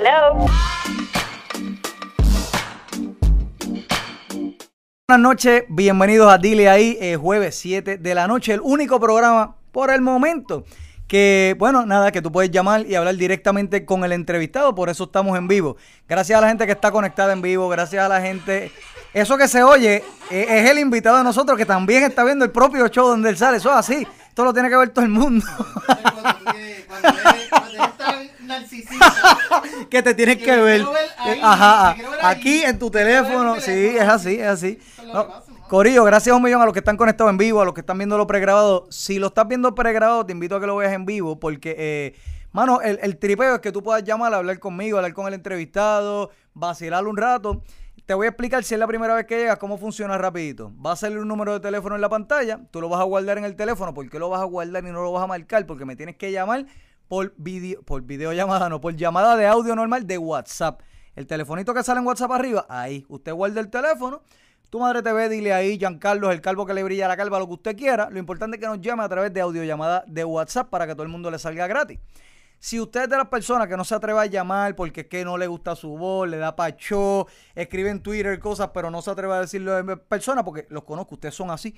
Hello. Buenas noches, bienvenidos a Dile ahí, eh, jueves 7 de la noche, el único programa por el momento que, bueno, nada, que tú puedes llamar y hablar directamente con el entrevistado, por eso estamos en vivo. Gracias a la gente que está conectada en vivo, gracias a la gente... Eso que se oye eh, es el invitado de nosotros que también está viendo el propio show donde él sale, eso es así, esto lo tiene que ver todo el mundo. que te tienes que, ver. Ajá, aquí en tu teléfono, sí, es así, es así. Corillo, gracias un millón a los que están conectados en vivo, a los que están viendo lo pregrabado. Si lo estás viendo pregrabado, te invito a que lo veas en vivo porque, eh, mano, el, el, tripeo es que tú puedas llamar, hablar conmigo, hablar con el entrevistado, vacilar un rato. Te voy a explicar si es la primera vez que llegas cómo funciona rapidito. Va a salir un número de teléfono en la pantalla, tú lo vas a guardar en el teléfono. ¿Por qué lo vas a guardar y no lo vas a marcar? Porque me tienes que llamar por video, por videollamada, no, por llamada de audio normal de WhatsApp. El telefonito que sale en WhatsApp arriba, ahí. Usted guarda el teléfono tu madre te ve, dile ahí, Giancarlo, el calvo que le brilla la calva, lo que usted quiera. Lo importante es que nos llame a través de audiollamada de WhatsApp para que todo el mundo le salga gratis. Si usted es de las personas que no se atreve a llamar porque es que no le gusta su voz, le da pacho, escribe en Twitter cosas, pero no se atreve a decirlo en persona porque los conozco, ustedes son así.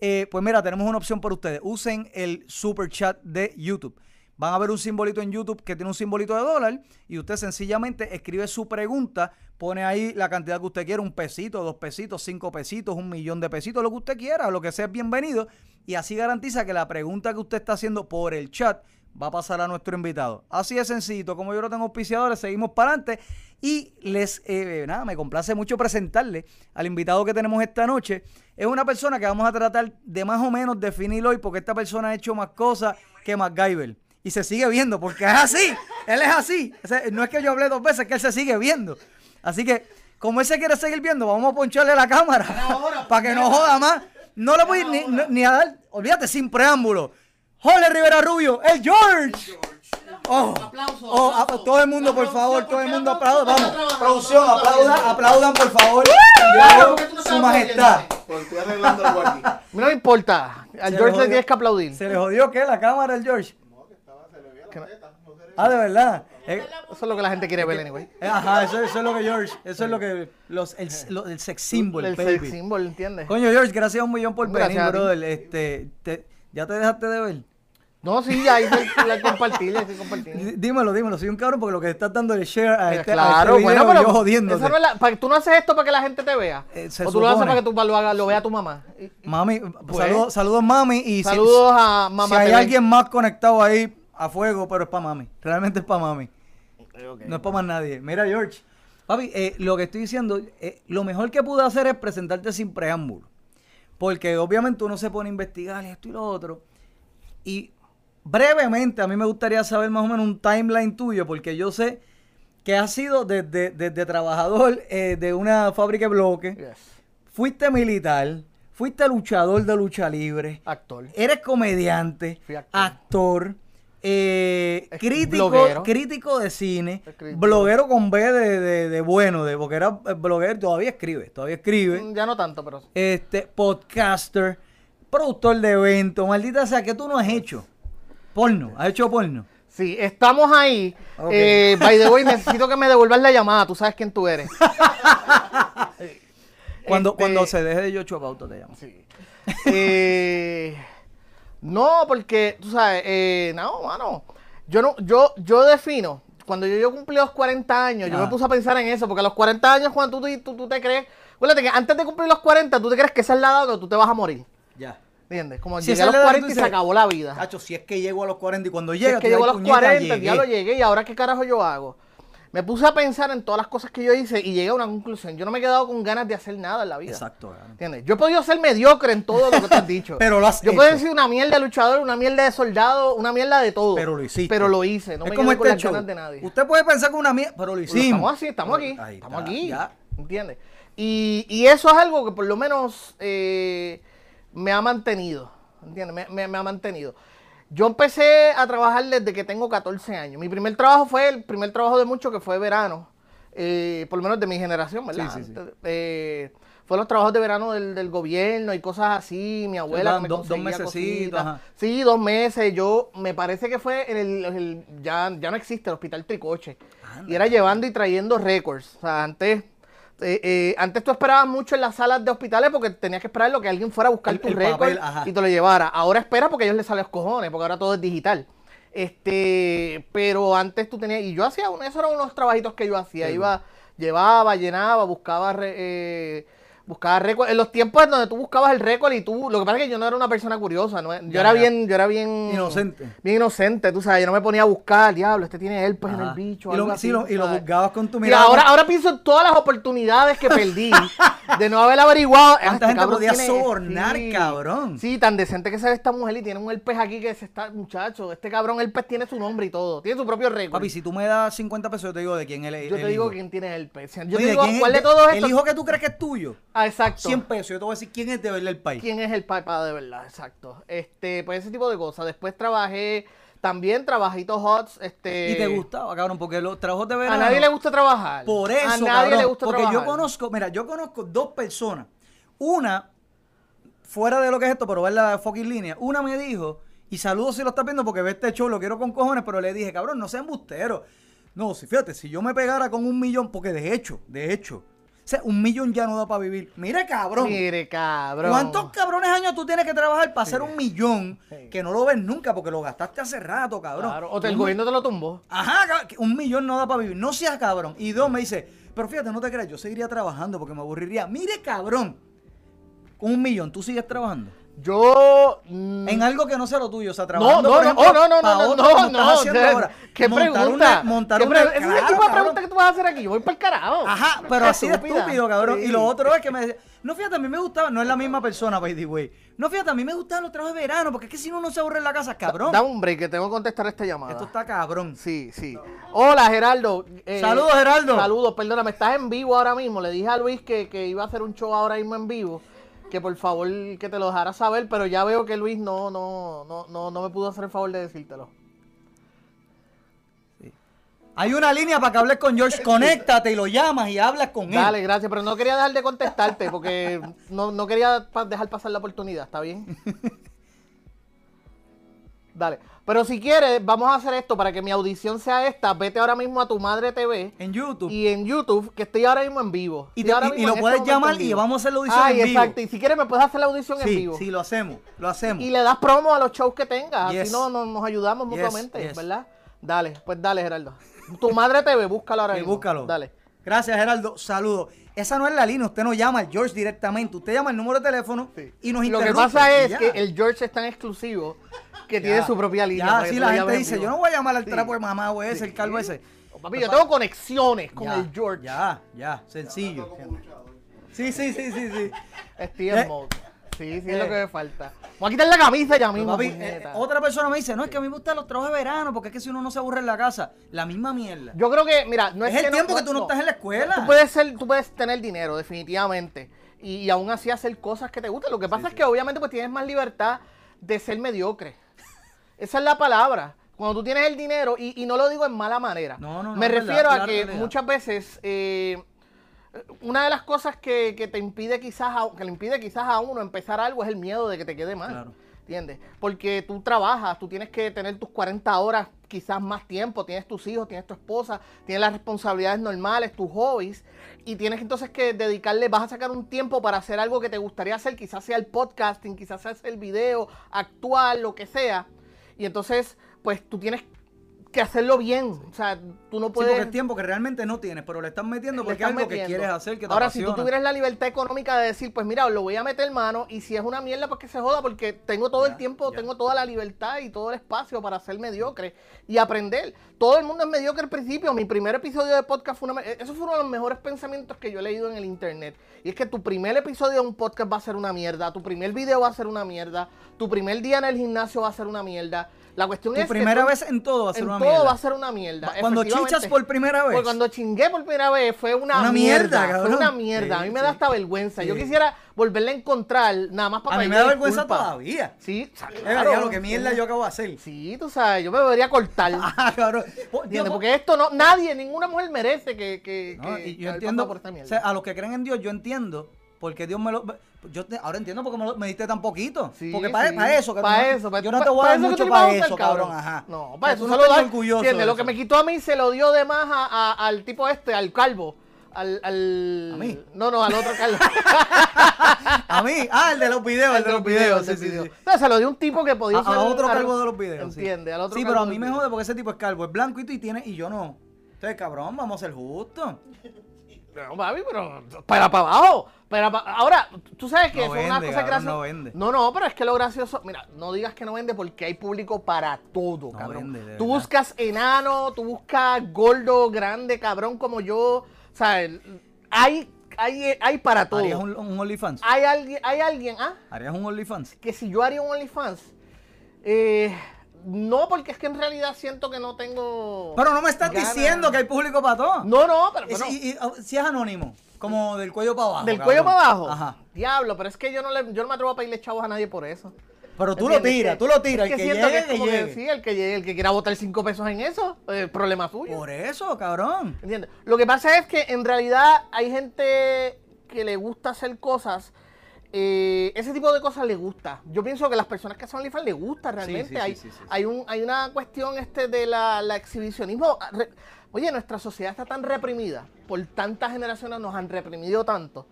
Eh, pues mira, tenemos una opción para ustedes. Usen el super chat de YouTube. Van a ver un simbolito en YouTube que tiene un simbolito de dólar y usted sencillamente escribe su pregunta, pone ahí la cantidad que usted quiera, un pesito, dos pesitos, cinco pesitos, un millón de pesitos, lo que usted quiera, lo que sea bienvenido y así garantiza que la pregunta que usted está haciendo por el chat va a pasar a nuestro invitado. Así de sencillo, como yo no tengo auspiciadores, seguimos para adelante y les, eh, nada, me complace mucho presentarle al invitado que tenemos esta noche. Es una persona que vamos a tratar de más o menos definir hoy porque esta persona ha hecho más cosas que MacGyver y se sigue viendo, porque es así, él es así. no es que yo hablé dos veces, es que él se sigue viendo. Así que, como él se quiere seguir viendo, vamos a poncharle la cámara para que no joda más. No le voy ni, ni, a dar, olvídate, sin preámbulo. Jorge Rivera Rubio, el George. Oh, oh, todo el mundo, por favor, todo el mundo aplauda. Vamos, producción, aplaudan, aplaudan, por favor. Su majestad. No importa. Al George le tienes que aplaudir. ¿Se le jodió qué? ¿La cámara el George? Ah, de verdad. Eh, eso es lo que la gente quiere ver, anyway. Eh, ajá, eso, es lo que George, eso es lo que los, el, el sex symbol, el sex symbol, ¿entiendes? Coño, George, gracias un millón por venir, brother. Este, te, ¿Ya te dejaste de ver? No, sí, hice la hice compartir. Dímelo, dímelo, soy un cabrón porque lo que estás dando el share a este, claro, a este video, bueno, pero jodiendo. tú no haces esto para que la gente te vea. Eh, o tú lo haces para que tú lo, hagas, lo vea tu mamá. Mami, pues, saludos, saludos mami y saludos a mamá. Si hay alguien más conectado ahí, a fuego, pero es para mami. Realmente es para mami. No es para más nadie. Mira, George. Papi, eh, lo que estoy diciendo, eh, lo mejor que pude hacer es presentarte sin preámbulo. Porque obviamente uno se pone a investigar esto y lo otro. Y brevemente, a mí me gustaría saber más o menos un timeline tuyo, porque yo sé que has sido desde, trabajador eh, de una fábrica de bloques. Fuiste militar, fuiste luchador de lucha libre. Actor. Eres comediante, actor eh, crítico, crítico de cine, bloguero con B de, bueno, de, porque era eh, bloguero, todavía escribe, todavía escribe. Mm, ya no tanto, pero Este, podcaster, productor de eventos, maldita sea, que tú no has hecho? Porno, ¿has hecho porno? Sí, estamos ahí. Eh, by the way, necesito que me devuelvas la llamada, tú sabes quién tú eres. cuando, este cuando se deje de yo About te llamo. Sí. Eh... No, porque, tú sabes, eh, no, mano. Yo no, yo, yo defino, cuando yo, yo cumplí los 40 años, yo me puse a pensar en eso, porque a los 40 años, cuando tú, tú, tú te crees, acuérdate que antes de cumplir los 40, tú te crees que esa es la edad que tú te vas a morir. Ya. ¿Entiendes? Como si llegué a los 40 y se acabó la vida. Cacho, si es que llego a los 40 y cuando llega, si es que llego a los 40, ya lo llegué y ahora qué carajo yo hago me puse a pensar en todas las cosas que yo hice y llegué a una conclusión. Yo no me he quedado con ganas de hacer nada en la vida. Exacto. ¿Entiendes? Yo he podido ser mediocre en todo lo que te has dicho. pero lo has Yo puedo decir una mierda de luchador, una mierda de soldado, una mierda de todo. Pero lo hiciste. Pero lo hice. No es me como este con las ganas de nadie. Usted puede pensar que una mierda, pero lo hicimos. estamos así, estamos aquí. estamos aquí. Ya. ¿Entiendes? Y, y, eso es algo que por lo menos eh, me ha mantenido. ¿Entiendes? me, me ha mantenido. Yo empecé a trabajar desde que tengo 14 años. Mi primer trabajo fue el primer trabajo de mucho que fue verano. Eh, por lo menos de mi generación, ¿verdad? Eh, fue los trabajos de verano del, del gobierno y cosas así. Mi abuela me do- dos ajá. Sí, dos meses. Yo, me parece que fue en el, el- ya, ya no existe el hospital Tricoche. Anda. Y era llevando y trayendo récords. O sea, antes, eh, eh, antes tú esperabas mucho en las salas de hospitales porque tenías que esperar lo que alguien fuera a buscar El- tu récord y te lo llevara. Ahora espera porque a ellos les salen los cojones, porque ahora todo es digital. Este, pero antes tú tenías, y yo hacía, un- eso eran unos trabajitos que yo hacía, Sí. iba, llevaba, llenaba, buscaba, eh, buscaba récord, en los tiempos en donde tú buscabas el récord y tú, lo que pasa es que yo no era una persona curiosa, ¿no? yo Ya, era ya. bien, yo era bien Inocente. bien inocente, tú sabes, yo no me ponía a buscar, diablo, este tiene herpes en Ajá. el bicho, Y lo- algo sí, lo- y lo juzgabas con tu mirada. ahora, ahora pienso en todas las oportunidades que perdí de no haber averiguado. "Ah, ¿Cuánta este gente podía tiene- sobornar, cabrón? Sí, tan decente que se ve esta mujer y tiene un herpes aquí que se está, muchacho. Este cabrón herpes tiene su nombre y todo. Tiene su propio récord. Papi, si tú me das 50 pesos, yo te digo de quién él es. yo el te digo hijo. quién tiene herpes. Yo Oye, te ¿de digo cuál de todos El estos. hijo que tú crees que es tuyo. Ah, exacto. 100 pesos. Yo te voy a decir quién es de verdad el país. ¿Quién es el papá de verdad? Exacto. Este, pues ese tipo de cosas. Después trabajé, también trabajitos hots, este. Y te gustaba, cabrón, porque los trabajos de A verano. nadie le gusta trabajar. Por eso, A nadie cabrón, le gusta porque trabajar. yo conozco, mira, yo conozco dos personas. Una, fuera de lo que es esto, pero ver la fucking línea. Una me dijo, y saludos si lo estás viendo porque ve este show, lo quiero con cojones, pero le dije, cabrón, no seas embustero. No, si fíjate, si yo me pegara con un millón, porque de hecho, de hecho, sea, un millón ya no da para vivir. Mira, cabrón. Mire, cabrón. ¿Cuántos cabrones años tú tienes que trabajar para hacer un millón Sí. que no lo ves nunca porque lo gastaste hace rato, cabrón? Claro, O te- el Un- gobierno te lo tumbó. Ajá, un millón no da para vivir. No seas cabrón. Y dos, me dice, pero fíjate, no te creas, yo seguiría trabajando porque me aburriría. Mire, cabrón, con un millón, ¿tú sigues trabajando? Yo. mm, En algo que no sea lo tuyo, o sea, no, trabajando, no, por no, ejemplo, oh, no, no, no, no, no, haciendo Jess, ahora. ¿Qué pregunta? una- montar ¿Qué una- pre- es el tipo de pregunta que tú vas a hacer aquí. Yo voy para el carajo. Ajá, pero así de estúpido, cabrón. Sí. Y lo otro es que me decía, no, fíjate, a mí me gustaba, no es la misma persona, by the way. No, fíjate, a mí me gustaban los trabajos de verano, porque es que si uno no se aburre en la casa, cabrón. Dame un break que tengo que contestar esta llamada. Esto está cabrón. Sí, sí. Hola, Geraldo. Eh, Saludos, Geraldo. Saludos, perdóname, estás en vivo ahora mismo. Le dije a Luis que, que iba a hacer un show ahora mismo en vivo. Que por favor que te lo dejara saber, pero ya veo que Luis no, no, no, no, no me pudo hacer el favor de decírtelo. Hay una línea para que hables con George, conéctate y lo llamas y hablas con él. Dale, gracias, pero no quería dejar de contestarte porque no, no quería dejar pasar la oportunidad, ¿está bien? Dale, pero si quieres, vamos a hacer esto para que mi audición sea esta. Vete ahora mismo a tu madre TV En YouTube. y en YouTube, que estoy ahora mismo en vivo. Y te- ahora y- y mismo lo puedes este llamar y vamos a hacer la audición Ay, en vivo. exacto. Y si quieres, me puedes hacer la audición en vivo. sí, lo hacemos, lo hacemos. Y le das promo a los shows que tengas. Yes. Así no, no- nos ayudamos Yes, mutuamente, yes. ¿verdad? Dale, pues dale, Gerardo. Tu madre TV, búscalo ahora Sí, mismo. búscalo. Dale. Gracias, Geraldo. Saludos. Esa no es la línea, usted no llama al George directamente. Usted llama el número de teléfono y nos Lo que interrumpe. pasa es ya. que el George es tan exclusivo que Ya, tiene su propia línea. Ya, que sí, la gente dice, yo no voy a llamar al Sí. trapo de mamá o ese, el calvo ese. Papi, yo tengo conexiones con Ya, el George. Ya, ya, sencillo. Sí, sí, sí, sí, sí. Steve Eh. Mode. Sí, sí, es Eh. lo que me falta. Voy a quitar la camisa ya mismo. papi, eh, otra persona me dice, no, es que a mí me gustan los trabajos de verano, porque es que si uno no se aburre en la casa, la misma mierda. Yo creo que, mira, no es, es el que tiempo que tú no estás en la escuela. Tú puedes ser, tú puedes tener dinero, definitivamente. Y, y aún así hacer cosas que te gustan. Lo que pasa es que obviamente pues tienes más libertad de ser mediocre. Esa es la palabra. Cuando tú tienes el dinero, y, y no lo digo en mala manera. No, no, no, Me verdad, refiero a que muchas veces eh, una de las cosas que, que te impide quizás a, que le impide quizás a uno empezar algo es el miedo de que te quede mal. Claro. ¿Entiendes? Porque tú trabajas, tú tienes que tener tus 40 horas, quizás más tiempo, tienes tus hijos, tienes tu esposa, tienes las responsabilidades normales, tus hobbies, y tienes entonces que dedicarle, vas a sacar un tiempo para hacer algo que te gustaría hacer, quizás sea el podcasting, quizás sea el video, actual, lo que sea. Y entonces, pues tú tienes que hacerlo bien. O sea, tú no Sí, puedes... porque es tiempo que realmente no tienes, pero le estás metiendo porque es algo que quieres hacer, que te Ahora, si tú tuvieras la libertad económica de decir, pues mira, lo voy a meter mano y si es una mierda, pues que se joda porque tengo todo el tiempo, ya. tengo toda la libertad y todo el espacio para ser mediocre y aprender. Todo el mundo es mediocre al principio. Mi primer episodio de podcast fue una... me- Eso fue uno de los mejores pensamientos que yo he leído en el internet. Y es que tu primer episodio de un podcast va a ser una mierda, tu primer video va a ser una mierda, tu primer día en el gimnasio va a ser una mierda. La cuestión Tu es que primera vez en todo va a ser en una todo mierda. va a ser una mierda. Cuando chichas por primera vez. Pues cuando chingué por primera vez fue una, Una mierda. mierda, fue una mierda. a mí me da hasta vergüenza. Yo quisiera volverla a encontrar nada más para A mí me da vergüenza todavía. Sí, Es claro. lo que mierda yo acabo de hacer. Sí, tú sabes, yo me debería cortar. Ah, cabrón. Po- ¿Entiendes? Porque esto no, nadie, ninguna mujer merece que, que, No, yo entiendo, por esta o mierda. sea, a los que creen en Dios, yo entiendo Porque Dios me lo. Yo te- ahora entiendo por qué me, lo, me diste tan poquito. Sí, porque para sí. eso, que Pa' no- eso, pa- Yo no te voy a dar eso mucho a para usar, eso, cabrón. Ajá. No, para tú eso no lo doy. orgulloso ¿entiendes? de Lo eso. que me quitó a mí se lo dio de más a, a- al tipo este, al calvo. Al, al... ¿A mí? No, no, al otro calvo. A mí, ah, el de los videos, el de los videos, sí, sí, sí. Entonces se lo dio un tipo que podía A, a usar otro calvo de los videos. sí. Entiende, al otro Sí, pero a mí me jode porque ese tipo es calvo, es blanquito y tiene, y yo no. Entonces, cabrón, vamos a ser justos. No, papi, pero para para abajo. Para pa- Ahora, tú sabes que No es una cosa graciosa. no vende. No, no, pero es que lo gracioso. Mira, no digas que no vende porque hay público para todo, No cabrón. vende, de tú buscas enano, tú buscas gordo, grande, cabrón como yo. O sea, hay, hay, hay para todo. ¿Harías un, un OnlyFans? Hay alguien, hay alguien, ¿ah? ¿Harías un OnlyFans? Que si yo haría un OnlyFans. Eh, no, porque es que en realidad siento que no tengo. Pero no me estás ganas. diciendo que hay público para todo. No, no, pero. Bueno, si, y- si es anónimo, como del cuello para abajo. del cabrón. cuello para abajo. Ajá. Diablo, pero es que yo no, le, yo no me atrevo a pedirle chavos a nadie por eso. Pero tú lo tiras, Que- tú lo tiras. es El que que siento llegue, que es que como que sí, el que llegue, el que quiera botar cinco pesos en eso, problema suyo. Por eso, cabrón. ¿Entiendes? Lo que pasa es que en realidad hay gente que le gusta hacer cosas. Eh, ese tipo de cosas le gusta. Yo pienso que las personas que hacen OnlyFans le gusta realmente. sí, sí, hay, sí, un, hay una cuestión este de la, la exhibicionismo. Re- Oye, nuestra sociedad está tan reprimida. Por tantas generaciones nos han reprimido tanto.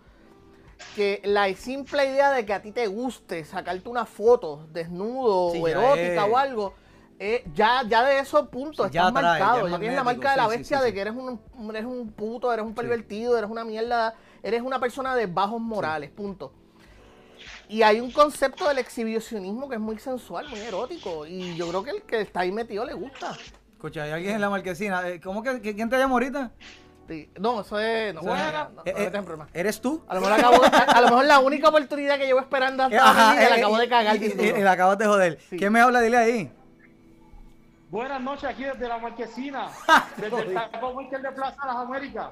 Que la simple idea de que a ti te guste sacarte una foto desnudo o ya erótica es- o algo, eh, ya, ya de eso punto, Sí, ya estás ya marcado. es Ya, tienes la marca de la bestia de que eres un, eres un puto, eres un pervertido, eres una mierda, eres una persona de bajos morales, punto. Y hay un concepto del exhibicionismo que es muy sensual, muy erótico. Y yo creo que el que está ahí metido le gusta. Escucha, hay alguien en la marquesina. eh, ¿Cómo que, quién te llama ahorita? Sí. No, eso es. No, no, no eh, me eh, metas en problemas. ¿Eres tú? A lo, mejor acabo- a, a lo mejor la única oportunidad que llevo esperando hasta Eh, ahora mi vida, la eh, acabo de cagar. y- bien y- la acabas de joder. Sí. ¿Quién me habla? Dile ahí. Buenas noches aquí desde la marquesina, desde el Taco Winter de Plaza Las Américas.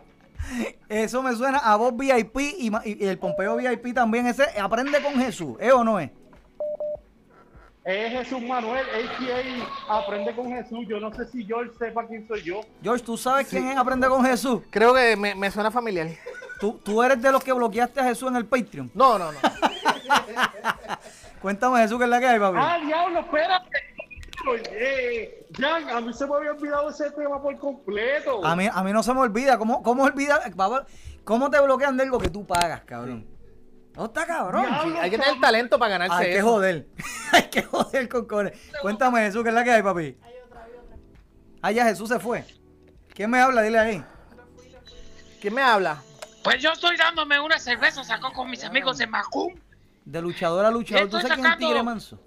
Eso me suena a vos VIP y, el Pompeo VIP también. Ese aprende con Jesús, ¿es o no es? Es Jesús Manuel, a.k.a. Aprende con Jesús. Yo no sé si George sepa quién soy yo. George, ¿tú sabes quién es Aprende con Jesús? Creo que me, me suena familiar. ¿Tú, tú eres de los que bloqueaste a Jesús en el Patreon. No, no, no. Cuéntame, Jesús, ¿qué es la que hay, papi? ¡Ah, diablo, espérate! Oye, Jan, a mí se me había olvidado ese tema por completo. A mí, a mí no se me olvida. ¿Cómo, cómo olvida? ¿Cómo te bloquean de algo que tú pagas, cabrón? No está cabrón. Diablo. Hay que tener talento para ganarse Hay que eso. joder. Hay que joder con cojones. Cuéntame, Jesús, ¿qué es la que hay, papi? Ah, ya Jesús se fue. ¿Quién me habla? Dile ahí. ¿Quién me habla? Pues yo estoy dándome una cerveza, sacó con mis amigos de Macum. De luchador a luchador. ¿Tú sabes quién es Tigre Manso?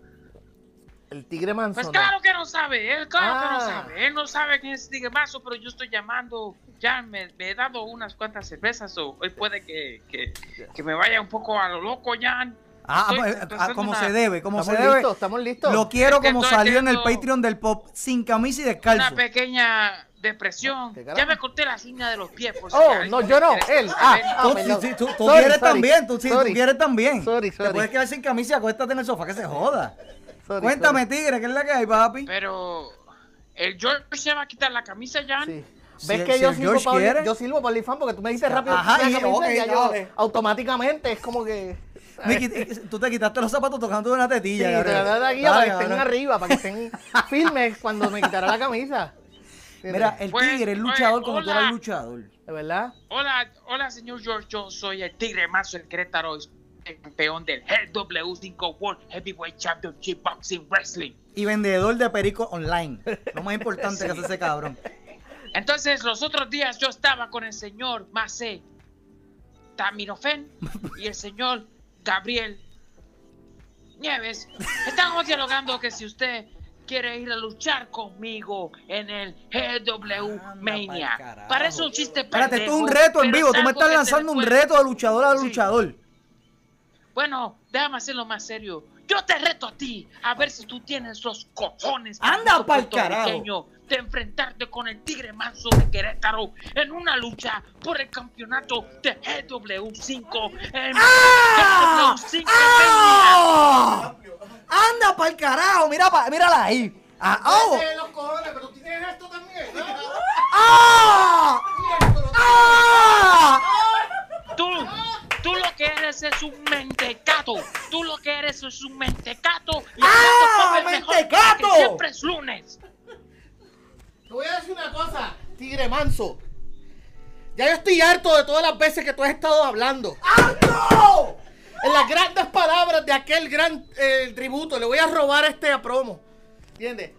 El tigre manso. Pues ¿no? claro que no sabe, él claro que no Ah. sabe. Él no sabe quién es Tigre Mazo, pero yo estoy llamando. Ya me, me he dado unas cuantas cervezas, o hoy puede que, que, que me vaya un poco a lo loco, Jan. Ah, Estoy pues, ah, como una- se debe, como se Estamos debe. listos, estamos listos. Lo quiero Es que como salió en el Patreon del Pop, sin camisa y descalzo. Una pequeña depresión. Ya me corté las uñas de los pies. Por si Oh, alguien no, yo no, él. Ah, Tú, sí, tú, tú Sorry, quieres sorry. también, tú, sí, tú quieres también. Sorry, Te puedes quedar sin camisa y acuéstate en el sofá que se joda. Sorry, Cuéntame, Tigre, ¿qué es la que hay, papi? Pero el George se va a quitar la camisa, Jan. Sí. ¿Ves el- que si yo el sirvo para quiere. yo sirvo para OnlyFans porque tú me dices rápido Ajá, y- camisa ok, y ya yo automáticamente es como que eh, tú te quitaste los zapatos tocando una Sí, tetilla. te cabrón. la doy aquí Dale, para que estén arriba, para que estén firmes cuando me quitará la camisa. Mira, el Pues, Tigre es pues, luchador como tú eres luchador. ¿De verdad? Hola, hola, señor George. Yo soy el Tigre Mazo, el Querétaro, el campeón del GW5 World Heavyweight Championship Boxing Wrestling. Y vendedor de perico online. Lo más importante que hace ese cabrón. Entonces, los otros días yo estaba con el señor Macé Taminofen y el señor Gabriel Nieves. Estábamos dialogando que si usted quiere ir a luchar conmigo en el GW Mania. pa'l carajo. Parece un chiste Espérate, esto es un reto en vivo. Tú me estás lanzando un reto de luchador a Sí. Bueno, déjame hacerlo más serio. Yo te reto a ti a ver si tú tienes los cojones Anda pa'l carajo. de enfrentarte con el Tigre Manso de Querétaro en una lucha por el campeonato de GW5 en ¡Ah! GW5 ¡Ah! ¡Anda pa'l carajo! Mira, pa- mírala ahí. Ah, oh. los cojones, pero tú tienes esto también. ¡Ah! ¡Ah! Tú, tú lo que eres es un mentecato. Tú lo que eres es un mentecato. Y ¡Ah, el mejor mentecato! Siempre es lunes. Te voy a decir una cosa, tigre manso. Ya yo estoy harto de todas las veces que tú has estado hablando. ¡Harto! En las grandes palabras de aquel gran eh, tributo, le voy a robar este a promo. ¿Entiendes?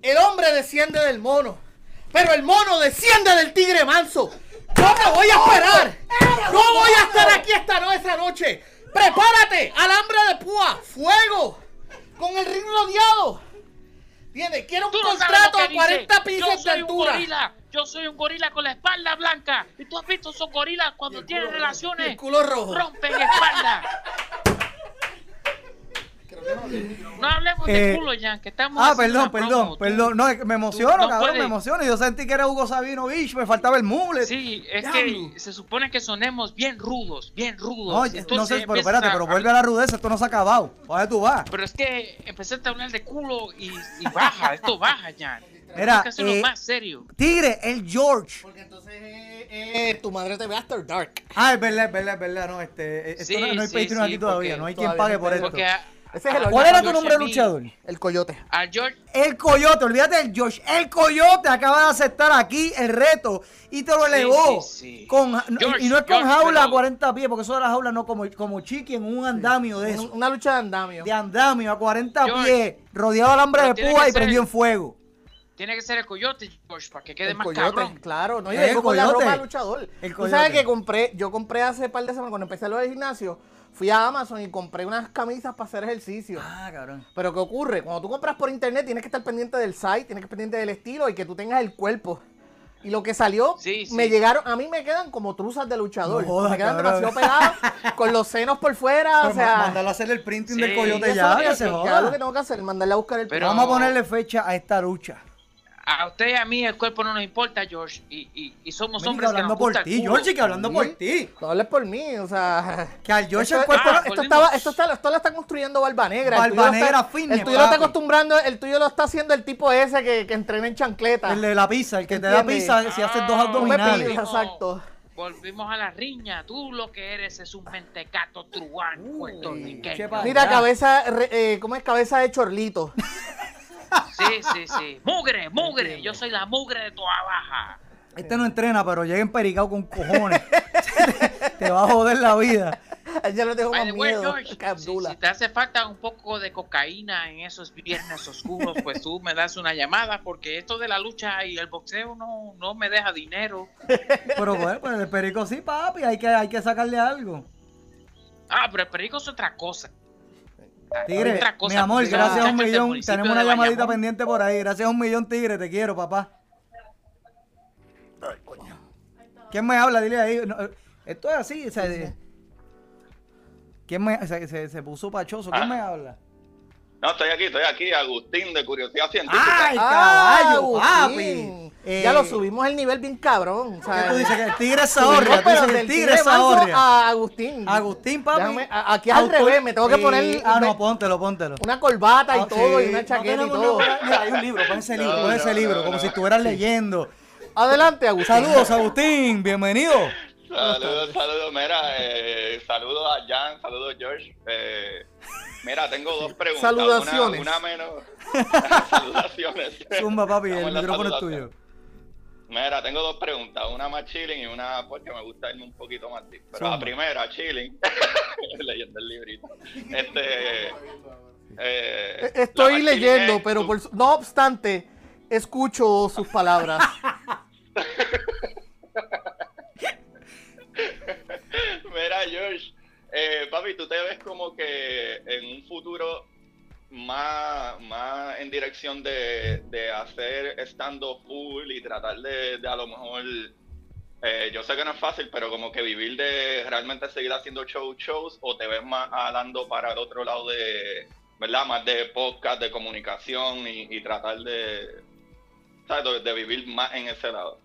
El hombre desciende del mono, pero el mono desciende del tigre manso. Yo me voy a esperar. No voy a estar aquí esta no esa noche. Prepárate, alambre de púa, fuego, con el ring rodeado. ¿Entiendes? Quiero un no contrato a que 40 dice. pisos de altura. gorila. Yo soy un gorila con la espalda blanca. Y tú has visto esos gorilas cuando tienen relaciones. el culo rojo. Rompen espalda. No hablemos Eh, de culo, ya, que estamos. Ah, perdón, perdón, promo. Perdón. No, me emociono, no cabrón, puedes. me emociono. Yo sentí que era Hugo Sabino, bicho, me faltaba el mule. Sí, es que se supone que sonemos bien rudos, bien rudos. No, no sé, pero espérate, a- pero vuelve a la rudeza, esto no se ha acabado. ¿A dónde tú vas? Pero es que empezaste a hablar de culo y, y baja, esto baja ya. Mira, Tenemos que hacerlo eh, más serio. Tigre, el George. Porque entonces eh, eh, tu madre te ve After Dark. Ah, es verdad, es verdad, es verdad. No, este, esto Sí, no, no hay sí, Patreon sí, aquí todavía, porque no hay quien pague no por hay- esto. Porque a- Ese es el a- ¿Cuál a era tu George nombre y a mí- luchador? El coyote. A George, El Coyote, olvídate del Josh. El Coyote acaba de aceptar aquí el reto y te lo elevó. sí, sí. Con, George, y no es con George, jaula a pero- 40 pies, porque eso de la jaula no como, como chiqui en un andamio de eso. Una lucha de andamio. De andamio a 40 George, pies, rodeado de alambre de púa y prendido ser- en fuego. tiene que ser el coyote, George, para que quede El más coyote, cabrón. claro, no, vengo el con la coyote. ropa de luchador. El Tú sabes coyote. que compré, yo compré hace un par de semanas cuando empecé lo del gimnasio, fui a Amazon y compré unas camisas para hacer ejercicio. Ah, cabrón. Pero ¿qué ocurre? Cuando tú compras por internet tienes que estar pendiente del site, tienes que estar pendiente del estilo y que tú tengas el cuerpo. Y lo que salió, Sí, sí. me llegaron, a mí me quedan como truzas de luchador. No me quedan cabrón. demasiado pegadas, con los senos por fuera, o Pero sea... ma- mándalo a hacer el printing Sí, del Coyote ya, es lo que que- se ya lo que joda. tengo que hacer, mandarle a buscar el Pero- Vamos a ponerle fecha a esta lucha. A usted y a mí el cuerpo no nos importa, George, y, y, y somos Mira, hombres que hablando nos por gusta el ti, culo. George, que hablando por ti. No hables por mí, o sea... Que al George Esto, el cuerpo... Ah, esto- estaba- esto está, esto lo está construyendo Barba Negra. Barba Negra fitness, El tuyo lo está acostumbrando, el tuyo lo está haciendo el tipo ese que, que entrena en chancleta. El de la pizza, el que te da pizza si haces dos Ah, abdominales. pidas. exacto. Volvimos a la riña. Tú lo que eres es un mentecato truán puertorriqueño. Mira, cabeza, re- eh, ¿cómo es? Cabeza de chorlito. Sí, sí, sí. Mugre, mugre. Yo soy la mugre de toda baja. Este no entrena, pero llega empericado con cojones. te va a joder la vida. Ya By George, que si, si te hace falta un poco de cocaína en esos viernes oscuros, pues tú me das una llamada porque esto de la lucha y el boxeo no, no me deja dinero. Pero bueno, pues el perico sí, papi, hay que, hay que sacarle algo. Ah, pero el perico es otra cosa. Tigre, Otra cosa, mi amor, gracias a un millón. Tenemos una llamadita pendiente por ahí. Gracias a un millón, Tigre, te quiero, papá. ¿Quién me habla? Dile ahí. No, eh, esto es así. o sea, de- ¿Quién me se, se- se puso pachoso? ¿Quién Ah. me habla? No, estoy aquí, estoy aquí, Agustín de Curiosidad Científica. ¡Ay, Ah, caballo, Agustín. papi! Eh, ya lo subimos el nivel bien cabrón. ¿Qué tú dices? Que el tigre es. Tú dices que el tigre es a Agustín. Agustín, papi. Déjame- aquí al Autor- revés, me tengo que Eh, poner Ah, no, póntelo, póntelo. una corbata y Ah, todo, sí. y una No chaqueta y todo. Mira, hay un libro, pon ese libro, No, pon ese no, libro, no, como no. si estuvieras leyendo. Adelante, Agustín. Saludos, Agustín, bienvenido. Saludos, saludos, mira, eh, saludos a Jan, saludos George. Eh, mira, tengo dos preguntas. Saludaciones. Una, una menos. Saludaciones. Zumba, papi, Vamos el micrófono es tuyo. Mira, tengo dos preguntas, una más chilling y una porque me gusta irme un poquito más deep. Pero Zumba. la primera, chilling, leyendo el librito. Este, eh, Estoy leyendo, es pero por no obstante, escucho sus palabras. Mira, George, eh, papi, tú te ves como que en un futuro más, más en dirección de, hacer estando full y tratar de, a lo mejor, eh, yo sé que no es fácil, pero como que vivir de realmente seguir haciendo show, shows, o te ves más hablando para el otro lado de, ¿verdad? Más de podcast, de comunicación y, tratar de, ¿sabes? De vivir más en ese lado.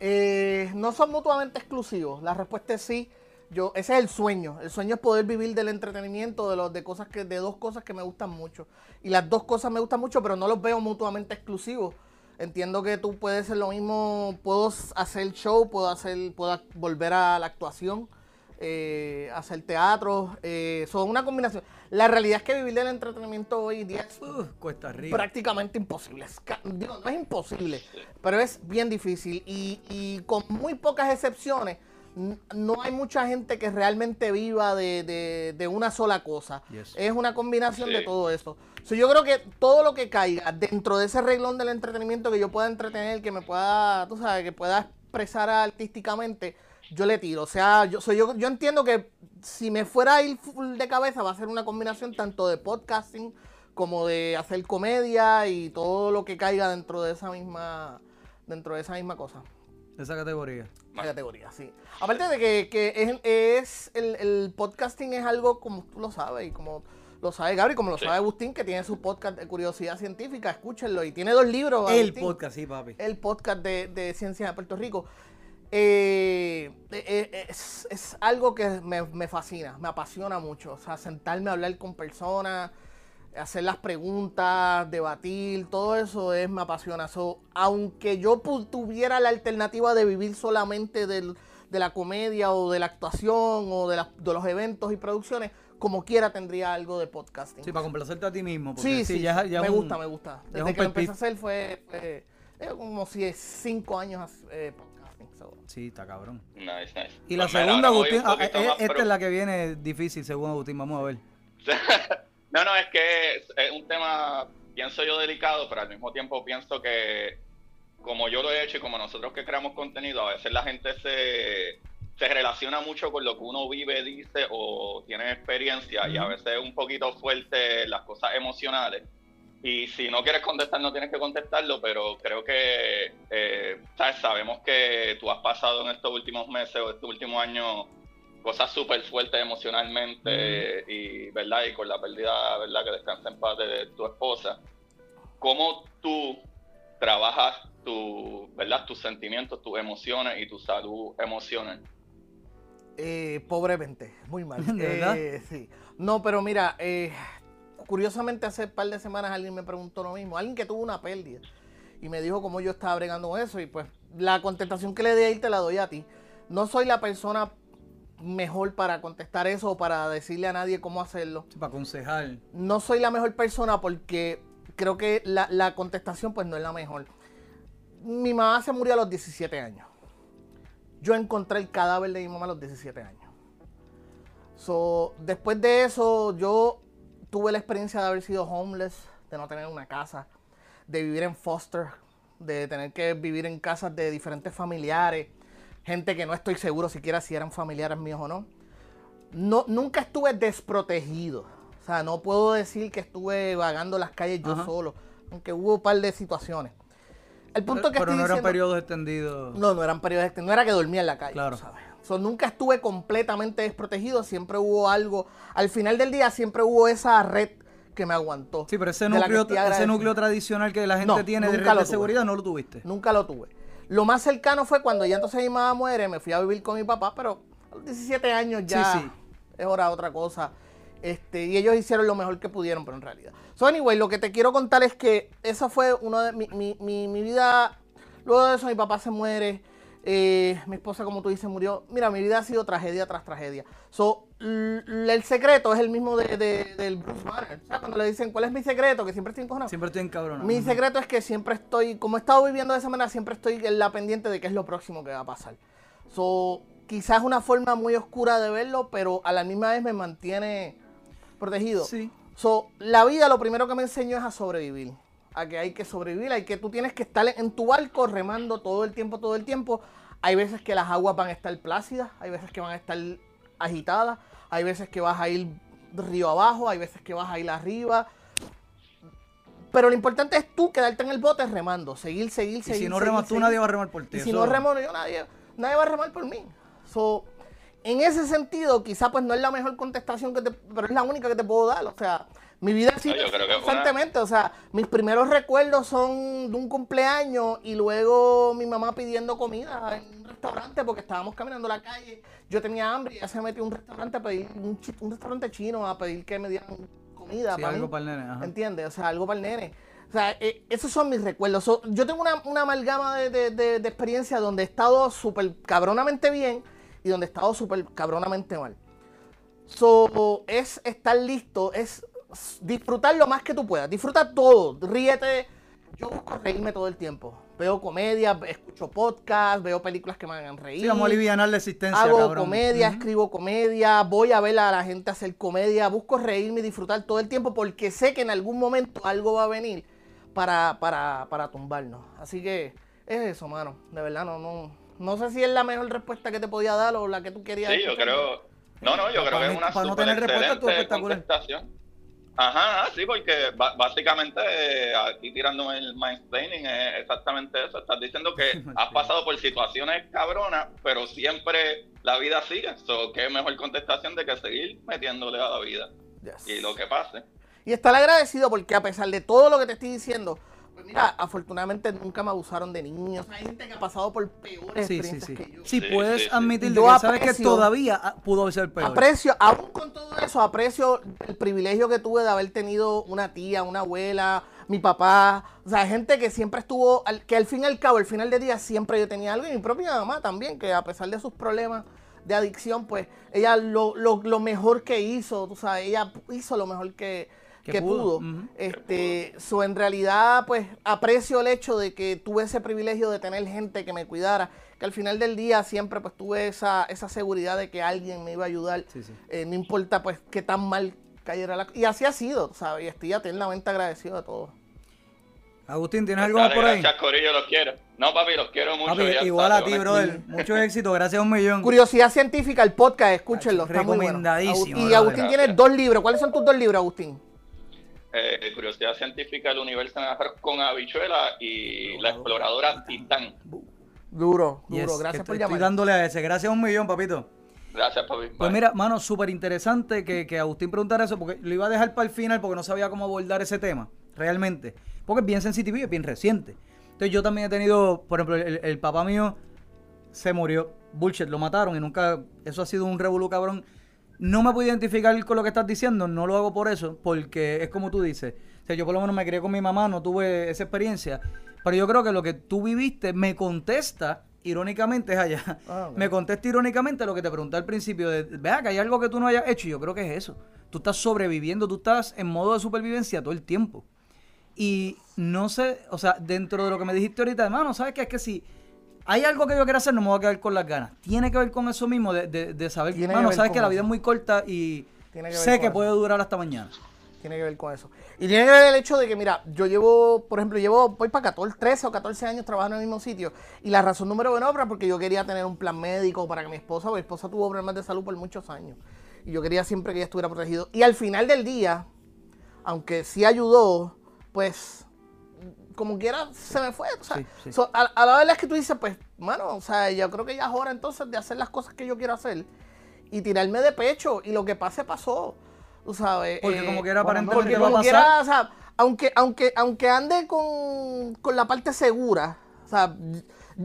Eh, no son mutuamente exclusivos. La respuesta es sí. Yo, ese es el sueño. El sueño es poder vivir del entretenimiento, de los, de cosas que, de dos cosas que me gustan mucho. Y las dos cosas me gustan mucho, pero no los veo mutuamente exclusivos. Entiendo que tú puedes ser lo mismo, puedo hacer show, puedo hacer, puedo volver a la actuación. eh, hacer teatro, eh, son una combinación. La realidad es que vivir del entretenimiento hoy día es Uh, cuesta arriba. prácticamente imposible. Es digo, no es imposible, pero es bien difícil. Y, y con muy pocas excepciones, no hay mucha gente que realmente viva de, de- de una sola cosa. Yes. Es una combinación de todo eso. So, yo creo que todo lo que caiga dentro de ese reglón del entretenimiento que yo pueda entretener, que me pueda, tú sabes, que pueda expresar artísticamente, yo le tiro. O sea, yo, so, yo, yo entiendo que si me fuera a ir full de cabeza va a ser una combinación tanto de podcasting como de hacer comedia y todo lo que caiga dentro de esa misma dentro de esa misma cosa De esa categoría. la categoría sí aparte de que, que es, es el, el podcasting es algo como tú lo sabes y como lo sabe Gabri como lo Sí. sabe Agustín que tiene su podcast de curiosidad científica escúchenlo y tiene dos libros El Agustín. podcast, sí, papi. el podcast de, de ciencias de Puerto Rico eh, eh, eh, es, es algo que me, me fascina, me apasiona mucho. O sea, sentarme a hablar con personas, hacer las preguntas, debatir, todo eso es, me apasiona. So, aunque yo tuviera la alternativa de vivir solamente del- de la comedia o de la actuación o de, la- de los eventos y producciones, como quiera tendría algo de podcasting. Sí, para complacerte a ti mismo. porque Sí, sí, ya, sí. ya me un- gusta, me gusta. Desde que lo empecé a hacer fue, fue- eh, como si es cinco años eh, podcasting. so. Sí, está cabrón. Nice, nice. Y la Pues segunda, Agustín, ah, eh, más esta es la que viene difícil, según Agustín. Vamos a ver. No, no, es que es, es un tema, pienso yo, delicado, pero al mismo tiempo pienso que como yo lo he hecho y como nosotros que creamos contenido, a veces la gente se, se relaciona mucho con lo que uno vive, dice o tiene experiencia y a veces es un poquito fuerte las cosas emocionales. Y si no quieres contestar, no tienes que contestarlo, pero creo que, eh, ¿sabes? Sabemos que tú has pasado en estos últimos meses o estos últimos años cosas súper fuertes emocionalmente y, ¿verdad? Y con la pérdida, ¿verdad? Que descansa en paz de tu esposa. ¿Cómo tú trabajas tu, ¿verdad? tus sentimientos, tus emociones y tu salud emocional? Eh, pobremente, muy mal. Eh, sí. No, pero mira, eh, curiosamente hace un par de semanas alguien me preguntó lo mismo. Alguien que tuvo una pérdida. Y me dijo cómo yo estaba bregando eso. Y pues la contestación que le di a él te la doy a ti. No soy la persona mejor para contestar eso o para decirle a nadie cómo hacerlo. Sí, para aconsejar. no soy la mejor persona porque creo que la, la contestación pues no es la mejor. Mi mamá se murió a los 17 años. Yo encontré el cadáver de mi mamá a los 17 años. So, después de eso, yo tuve la experiencia de haber sido homeless, de no tener una casa, de vivir en foster, de tener que vivir en casas de diferentes familiares, gente que no estoy seguro siquiera si eran familiares míos o no no, nunca estuve desprotegido. O sea, no puedo decir que estuve vagando las calles yo Ajá. solo, aunque hubo un par de situaciones. El punto Pero, que pero estoy no eran periodos extendidos. No, no eran periodos extendidos, no era que dormía en la calle, Claro. ¿sabes? So, nunca estuve completamente desprotegido, siempre hubo algo. Al final del día siempre hubo esa red que me aguantó. Sí, pero ese núcleo, ese tradicional que la gente No, tiene de red de seguridad no lo tuviste. Nunca lo tuve. Lo más cercano fue cuando ya entonces mi mamá muere, me fui a vivir con mi papá, pero a los 17 años ya Sí, sí. es hora de otra cosa. Este, y ellos hicieron lo mejor que pudieron, pero en realidad. So, anyway, lo que te quiero contar es que esa fue uno de mi, mi, mi, mi vida. Luego de eso, mi papá se muere. eh, mi esposa, como tú dices, murió. Mira, mi vida ha sido tragedia tras tragedia. So, el secreto es el mismo de, de- del Bruce Banner. O sea, cuando le dicen, ¿cuál es mi secreto? Que siempre estoy encojonado. Siempre estoy encabronado. Mi secreto es que siempre estoy, como he estado viviendo de esa manera, siempre estoy en la pendiente de qué es lo próximo que va a pasar. So, quizás una forma muy oscura de verlo, pero a la misma vez me mantiene protegido. Sí. So, la vida lo primero que me enseñó es a sobrevivir. A que hay que sobrevivir, hay que tú tienes que estar en tu barco remando todo el tiempo, todo el tiempo. Hay veces que las aguas van a estar plácidas, hay veces que van a estar agitadas, hay veces que vas a ir río abajo, hay veces que vas a ir arriba. Pero lo importante es tú quedarte en el bote remando, seguir, seguir, Y seguir. si no seguir, remas tú, seguir. nadie va a remar por ti. Y si eso- no remo yo, nadie, nadie va a remar por mí. So, en ese sentido, quizá pues no es la mejor contestación que te, pero es la única que te puedo dar. O sea, mi vida ha sido No, yo creo que una- constantemente. O sea, mis primeros recuerdos son de un cumpleaños y luego mi mamá pidiendo comida en un restaurante porque estábamos caminando la calle. Yo tenía hambre y ella se metió a un restaurante a pedir, un, un restaurante chino a pedir que me dieran comida. Sí, para algo mí. para el nene. ajá. ¿Entiendes? O sea, algo para el nene. O sea, eh, esos son mis recuerdos. So, yo tengo una, una amalgama de, de, de- de experiencia donde he estado súper cabronamente bien y y donde he estado súper cabronamente mal. So, es estar listo, es disfrutar lo más que tú puedas. Disfruta todo, ríete. Yo busco reírme todo el tiempo. Veo comedia, escucho podcast, veo películas que me hagan reír. Sí, vamos a aliviar la existencia, Hago cabrón. comedia, escribo comedia, voy a ver a la gente hacer comedia, busco reírme y disfrutar todo el tiempo porque sé que en algún momento algo va a venir para, para, para tumbarnos. Así que es eso, mano. De verdad, no, no, no sé si es la mejor respuesta que te podía dar o la que tú querías. Sí, yo creo. No, no, yo creo que es una para no tener respuesta, espectacular. contestación. Ajá, sí, porque básicamente eh, aquí tirándome el mansplaining es exactamente eso. Estás diciendo que has pasado por situaciones cabronas, pero siempre la vida sigue. So, qué mejor contestación de que seguir metiéndole a la vida Yes. y lo que pase. Y estar agradecido porque a pesar de todo lo que te estoy diciendo, mira, afortunadamente nunca me abusaron de niños. Hay gente que ha pasado por peores Sí, sí, experiencias sí. que yo. Sí, Sí, puedes sí, sí. admitir de Yo que sabes que todavía ah, pudo ser peor. Aprecio, aún con todo eso, aprecio el privilegio que tuve de haber tenido una tía, una abuela, mi papá, o sea, gente que siempre estuvo, que al fin y al cabo, al final del día siempre yo tenía algo, y mi propia mamá también, que a pesar de sus problemas de adicción, pues ella lo, lo, lo mejor que hizo, tú sabes, ella hizo lo mejor que, Que que pudo. Este, so, en realidad, pues aprecio el hecho de que tuve ese privilegio de tener gente que me cuidara, que al final del día siempre pues tuve esa, esa seguridad de que alguien me iba a ayudar, Sí, sí. Eh, no importa pues qué tan mal cayera la Y así ha sido, ¿sabes? Y estoy eternamente agradecido de todo. Agustín, ¿tienes algo más por ahí? Gracias, Corillo, los quiero. No, papi, los quiero mucho. Papi, igual está, a ti, brother. Mucho éxito, gracias a un millón. Curiosidad científica, el podcast, escúchenlo, está muy bueno. Recomendadísimo, Agu- Y. Agustín tiene dos libros. ¿Cuáles son tus dos libros, Agustín? Eh, curiosidad científica del universo con habichuela y la exploradora Titán. Duro, Yes, duro. que Gracias por estoy llamar. dándole a ese. Gracias a un millón, papito. Gracias, papi. Pues mira, mano, súper interesante que, que Agustín preguntara eso, porque lo iba a dejar para el final porque no sabía cómo abordar ese tema, realmente. Porque es bien sensitivo y es bien reciente. Entonces yo también he tenido, por ejemplo, el, el papá mío se murió, bullshit, lo mataron y nunca, eso ha sido un revolú cabrón. No me puedo identificar con lo que estás diciendo, no lo hago por eso, porque es como tú dices. O sea, yo por lo menos me crié con mi mamá, no tuve esa experiencia. Pero yo creo que lo que tú viviste me contesta, irónicamente, es allá. Ah. Me contesta irónicamente lo que te pregunté al principio de, vea que hay algo que tú no hayas hecho. Y yo creo que es eso. Tú estás sobreviviendo, tú estás en modo de supervivencia todo el tiempo. Y no sé, o sea, dentro de lo que me dijiste ahorita, hermano, ¿sabes qué? Es que si hay algo que yo quiero hacer, no me voy a quedar con las ganas. Tiene que ver con eso mismo, de, de, de saber, Tiene que mano, ver sabes que la eso. vida es muy corta y Tiene que sé que eso. puede durar hasta mañana. Tiene que ver con eso. Y tiene que ver el hecho de que, mira, yo llevo, por ejemplo, llevo, voy para 14, 13 o 14 años trabajando en el mismo sitio. Y la razón número uno era porque yo quería tener un plan médico para que mi esposa, mi esposa tuvo problemas de salud por muchos años. Y yo quería siempre que ella estuviera protegido. Y al final del día, aunque sí ayudó, pues, como quiera, se me fue. o sea, Sí, sí. so, a, a la verdad es que tú dices, pues, mano, o sea, yo creo que ya es hora entonces de hacer las cosas que yo quiero hacer y tirarme de pecho. Y lo que pase, pasó. Tú sabes. Porque eh, como quiera, bueno, aparentemente porque va a como pasar. quiera, o sea, aunque, aunque, aunque ande con, con la parte segura, o sea,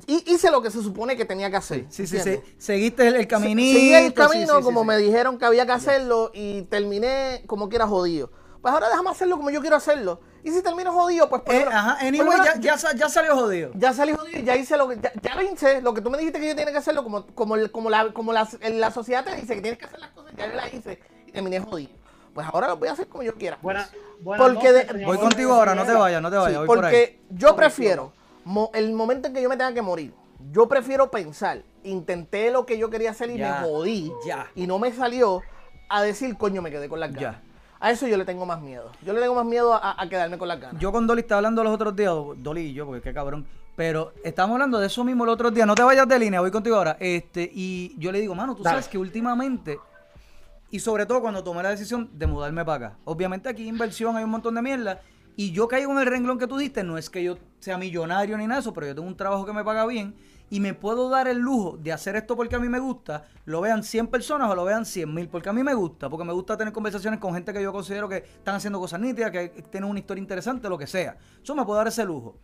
hi- hice lo que se supone que tenía que hacer. Sí, sí, sí. Seguiste el, el caminito. Seguí el camino sí, sí, como sí. me dijeron que había que hacerlo y terminé como quiera jodido. Pues ahora déjame hacerlo como yo quiero hacerlo. Y si termino jodido, pues por Eh, menos- ajá, por lo anyway, menos ya, ya, ya salió jodido. ya salí jodido y ya hice lo que. Ya, ya lo hice. Lo que tú me dijiste que yo tenía que hacerlo, como, como, el- como, la, como la, la sociedad te dice que tienes que hacer las cosas, ya yo las hice y terminé jodido. Pues ahora lo voy a hacer como yo quiera. Buena, buenas Porque de- Voy contigo ahora, no te vayas, no te vayas. Sí, voy por ahí. porque yo prefiero, mo- el momento en que yo me tenga que morir, yo prefiero pensar, intenté lo que yo quería hacer y Ya, me jodí ya. y no me salió, a decir, coño, me quedé con las ganas. Ya. A eso yo le tengo más miedo. Yo le tengo más miedo a, a quedarme con las ganas. Yo con Dolly estaba hablando los otros días, Dolly y yo, porque qué cabrón. Pero estábamos hablando de eso mismo los otros días. No te vayas de línea, voy contigo ahora. Este, y yo le digo, mano, tú Dale. sabes que últimamente, y sobre todo cuando tomé la decisión de mudarme para acá. Obviamente aquí inversión, hay un montón de mierda. Y yo caigo en el renglón que tú diste. No es que yo sea millonario ni nada de eso, pero yo tengo un trabajo que me paga bien. Y me puedo dar el lujo de hacer esto porque a mí me gusta. Lo vean 100 personas o lo vean 100 mil. Porque a mí me gusta. Porque me gusta tener conversaciones con gente que yo considero que están haciendo cosas nítidas, que tienen una historia interesante, lo que sea. Eso me puedo dar ese lujo.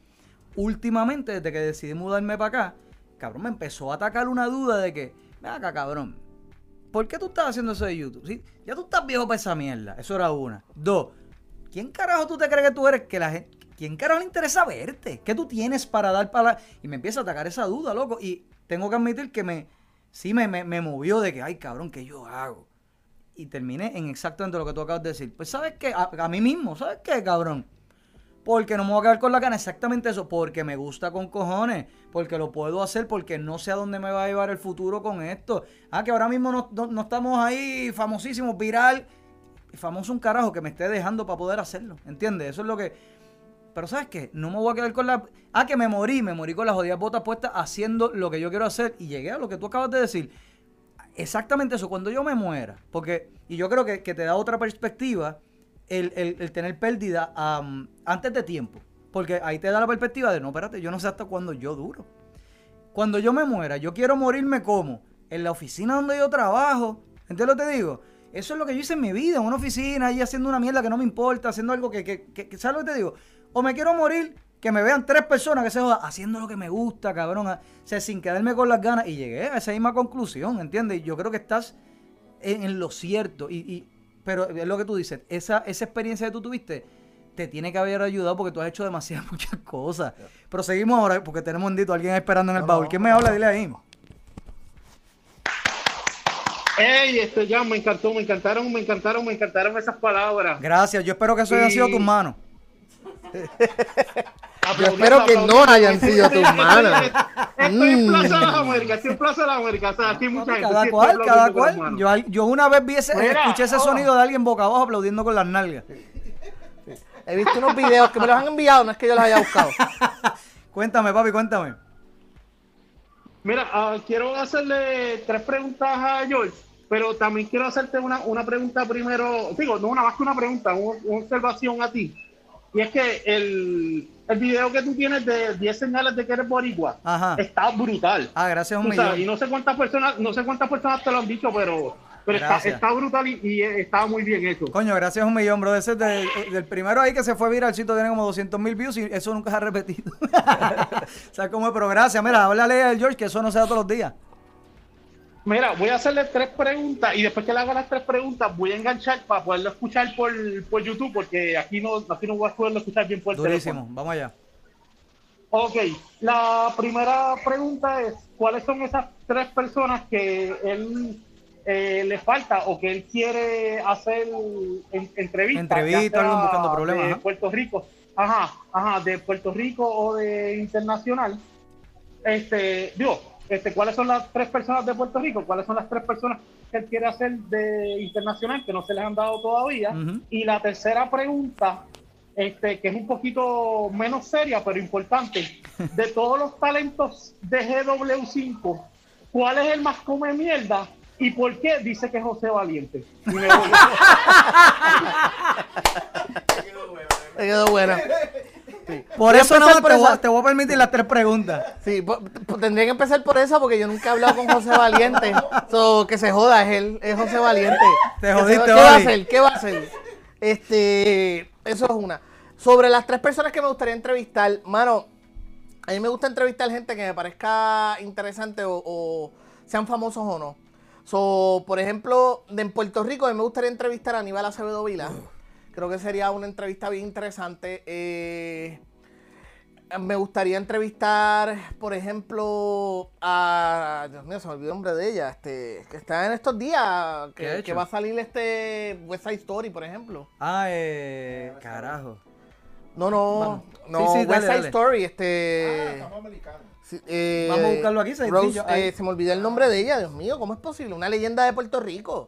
Últimamente, desde que decidí mudarme para acá, cabrón, me empezó a atacar una duda de que, ven acá, cabrón, ¿por qué tú estás haciendo eso de YouTube? ¿Sí? Ya tú estás viejo para esa mierda. Eso era una. Dos, ¿quién carajo tú te crees que tú eres? Que la gente. ¿Quién carajo le interesa verte? ¿Qué tú tienes para dar para.? Y me empieza a atacar esa duda, loco. Y tengo que admitir que me, sí me, me, movió de que, ay, cabrón, ¿qué yo hago? Y terminé en exactamente lo que tú acabas de decir. Pues, ¿sabes qué? A, mí mismo, ¿sabes qué, cabrón? Porque no me voy a quedar con la gana, exactamente eso, porque me gusta con cojones, porque lo puedo hacer, porque no sé a dónde me va a llevar el futuro con esto. Ah, que ahora mismo no, no estamos ahí famosísimos, viral, famoso un carajo que me esté dejando para poder hacerlo, ¿entiendes? Eso es lo que pero ¿sabes qué? No me voy a quedar con la... Ah, que me morí, me morí con las jodidas botas puestas haciendo lo que yo quiero hacer y llegué a lo que tú acabas de decir. Exactamente eso, cuando yo me muera, porque, y yo creo que, te da otra perspectiva el, tener pérdida antes de tiempo, porque ahí te da la perspectiva de, no, espérate, yo no sé hasta cuándo yo duro. Cuando yo me muera, yo quiero morirme como en la oficina donde yo trabajo, ¿entiendes lo que te digo? Eso es lo que yo hice en mi vida, en una oficina, ahí haciendo una mierda que no me importa, haciendo algo que, que, que ¿sabes lo que te digo? O me quiero morir, que me vean tres personas que se jodan haciendo lo que me gusta, cabrón. O sea, sin quedarme con las ganas. Y llegué a esa misma conclusión, ¿entiendes? Yo creo que estás en, lo cierto. Y, pero es lo que tú dices, esa, esa experiencia que tú tuviste te tiene que haber ayudado porque tú has hecho demasiadas muchas cosas. Pero seguimos ahora porque tenemos un dito, alguien esperando en el baúl. ¿Quién me habla? Dile ahí. Ey, este ya me encantó, me encantaron, me encantaron, me encantaron esas palabras. Gracias, yo espero que eso haya sido tus manos. Yo espero que no hayan sido tus manos. Estoy en Plaza de las Américas, estoy en Plaza de las Américas. O sea, aquí mucha gente. Cada cual, cada cual. Yo, yo, una vez vi ese, escuché ese oh. sonido de alguien boca abajo aplaudiendo con las nalgas. He visto unos videos que me los han enviado, no es que yo los haya buscado. cuéntame, papi, cuéntame. Mira, uh, quiero hacerle tres preguntas a George, pero también quiero hacerte una, una pregunta primero. Digo, no una más que una pregunta, una observación a ti. Y es que el, el video que tú tienes de 10 señales de que eres boricua está brutal. Ah, gracias un millón. y no sé cuántas personas, no sé cuántas personas te lo han dicho, pero, pero está, está, brutal y, y, está muy bien hecho. Coño, gracias un millón, bro. Ese es del primero ahí que se fue viralcito, tiene como 200 mil views y eso nunca se ha repetido. o sea, como, pero gracias. Mira, háblale al George que eso no se da todos los días. Mira, voy a hacerle tres preguntas y después que le haga las tres preguntas voy a enganchar para poderlo escuchar por, por YouTube porque aquí no, aquí no voy a poderlo escuchar bien por Durísimo, vamos allá. Ok, la primera pregunta es, ¿cuáles son esas tres personas que él eh, le falta o que él quiere hacer en, entrevistas? Entrevistas, buscando problemas. De Puerto Rico, ajá, ajá, de Puerto Rico o de internacional. Este, digo, este, ¿cuáles son las tres personas de Puerto Rico? ¿Cuáles son las tres personas que él quiere hacer de internacional que no se les han dado todavía? Y la tercera pregunta, este, que es un poquito menos seria, pero importante, de todos los talentos de GW5, ¿cuál es el más come mierda? ¿Y por qué dice que es José Valiente? Y me voy. quedó Por eso no te, voy, a permitir las tres preguntas. Sí, tendría que empezar por esa porque yo nunca he hablado con José Valiente. so, que se joda, es él, es José Valiente. Te jodiste, ¿Qué va a hacer? ¿Qué va a hacer? Este, eso es una. Sobre las tres personas que me gustaría entrevistar, mano, a mí me gusta entrevistar gente que me parezca interesante o, sean famosos o no. So, por ejemplo, en Puerto Rico, a mí me gustaría entrevistar a Aníbal Acevedo Vila. Creo que sería una entrevista bien interesante. Eh, me gustaría entrevistar, por ejemplo, a. Dios mío, se me olvidó el nombre de ella. Este, que está en estos días. Que, va a salir este West Side Story, por ejemplo. Ah, eh. Carajo. No, no. No, sí, West Side Story, este. Ah, estamos americanos. Eh, Vamos a buscarlo aquí, eh, se me olvidó el nombre de ella, Dios mío, ¿cómo es posible? Una leyenda de Puerto Rico.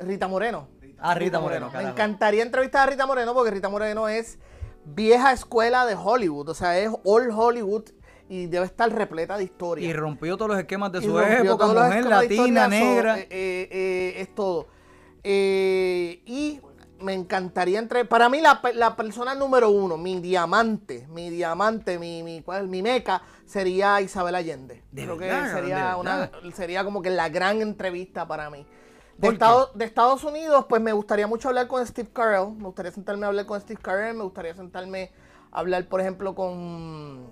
Rita Moreno. Ah, Rita Moreno. Me encantaría entrevistar a Rita Moreno porque Rita Moreno es vieja escuela de Hollywood. O sea, es old Hollywood y debe estar repleta de historia. Y rompió todos los esquemas de su época, mujer latina, negra. Eh, eh, eh, es todo. y me encantaría entre. Para mí, la, persona número uno, mi diamante, mi diamante, mi, mi, mi meca, sería Isabel Allende. Creo que sería, una, sería como que la gran entrevista para mí. De, de, Estados Unidos, pues me gustaría mucho hablar con Steve Carell. Me gustaría sentarme a hablar con Steve Carell. Me gustaría sentarme a hablar, por ejemplo, con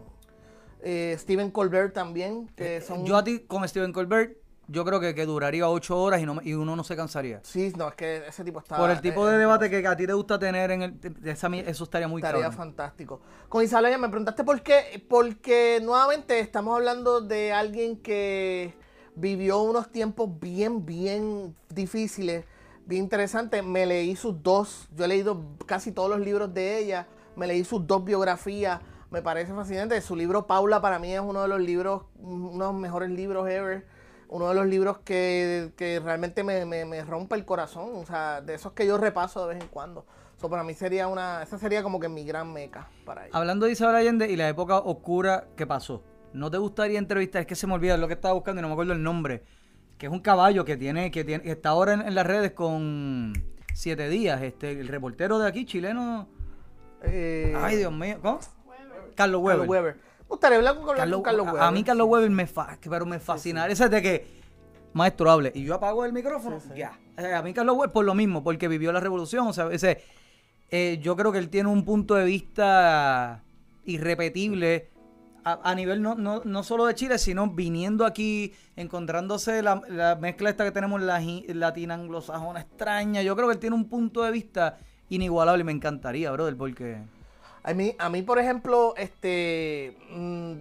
eh, Steven Colbert también. Que eh, son... Yo a ti, con Steven Colbert, yo creo que, que duraría ocho horas y, no, y uno no se cansaría. Sí, no, es que ese tipo está... Por el tipo de debate que a ti te gusta tener, en el, eso estaría muy Estaría fantástico. Con Isabel, me preguntaste por qué. Porque nuevamente estamos hablando de alguien que vivió unos tiempos bien, bien difíciles, bien interesantes. Me leí sus dos, yo he leído casi todos los libros de ella, me leí sus dos biografías, me parece fascinante. Su libro Paula para mí es uno de los libros, uno de los mejores libros ever. Uno de los libros que, realmente me, rompe el corazón. O sea, de esos que yo repaso de vez en cuando. Eso para mí sería una, esa sería como que mi gran meca para ella. Hablando de Isabel Allende y la época oscura que pasó, ¿no te gustaría entrevistar? Es que se me olvida lo que estaba buscando y no me acuerdo el nombre. Que es un caballo que tiene, que tiene, está ahora en, las redes con siete días. Este, el reportero de aquí, chileno. Eh, Ay, Dios mío. ¿Cómo? Carlos Weber. Carlos Weber. gustaría hablar con Carlos, Weber. A, mí Carlos Weber me, fa, pero me fascina. Ese de que, maestro, hable. Y yo apago el micrófono, ya. A mí Carlos Weber por lo mismo, porque vivió la revolución. O sea, ese, eh, yo creo que él tiene un punto de vista irrepetible a, nivel no, no, no, solo de Chile, sino viniendo aquí, encontrándose la, mezcla esta que tenemos la latina anglosajona extraña. Yo creo que él tiene un punto de vista inigualable y me encantaría, brother, porque... A mí, a mí por ejemplo, este. Mmm,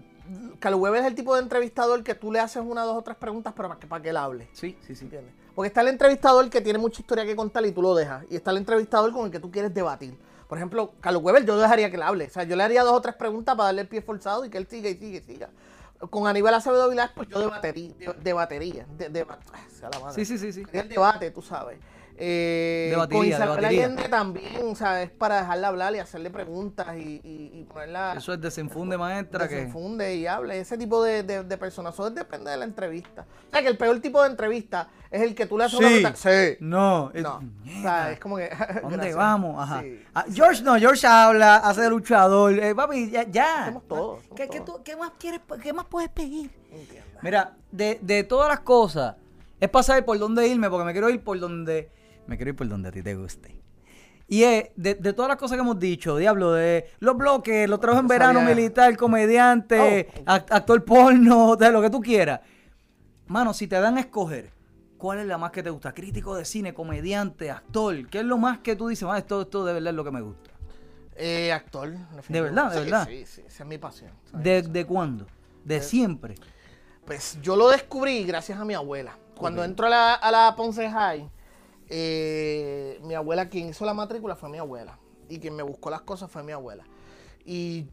es el tipo de entrevistador que tú le haces una, dos o tres preguntas, pero para que, para que él hable. Sí, sí, sí. Porque está el entrevistador que tiene mucha historia que contar y tú lo dejas. Y está el entrevistador con el que tú quieres debatir. Por ejemplo, Carlos Weber, yo dejaría que él hable. O sea, yo le haría dos o tres preguntas para darle el pie forzado y que él siga y siga y siga. Con Aníbal Acevedo Vilás, pues yo debatería. debatería. De, de, sí, sí, sí, sí. El debate, tú sabes. Eh, con Isabel Allende también, o sea, es para dejarla hablar y hacerle preguntas y, y, ponerla. Eso es desenfunde, maestra. Desenfunde y hable. Ese tipo de, de, personas. Eso depende de la entrevista. O sea, que el peor tipo de entrevista es el que tú le haces una pregunta. Sí. No. no. o sea, es como que. ¿Dónde vamos? Ajá. Ah, George no, George habla, hace de luchador. Eh, papi, ya. ya. Hacemos. ¿Qué, ¿Qué, más quieres, qué más puedes pedir? Mira, de, de todas las cosas, es pasar por dónde irme, porque me quiero ir por donde me quiero ir por donde a ti te guste. Y es, de, todas las cosas que hemos dicho, diablo, de los bloques, los trabajos en verano, militar, comediante, oh. actor porno, de lo que tú quieras. Mano, si te dan a escoger, ¿cuál es la más que te gusta? Crítico de cine, comediante, actor. ¿Qué es lo más que tú dices, más esto, esto de verdad es lo que me gusta? Eh, actor. De verdad, de verdad. Sí, sí, esa es mi pasión. ¿De, cuándo? ¿De siempre? Pues yo lo descubrí gracias a mi abuela. Cuando entro a la, a la Ponce High, eh, mi abuela, quien hizo la matrícula fue mi abuela. Y quien me buscó las cosas fue mi abuela. Y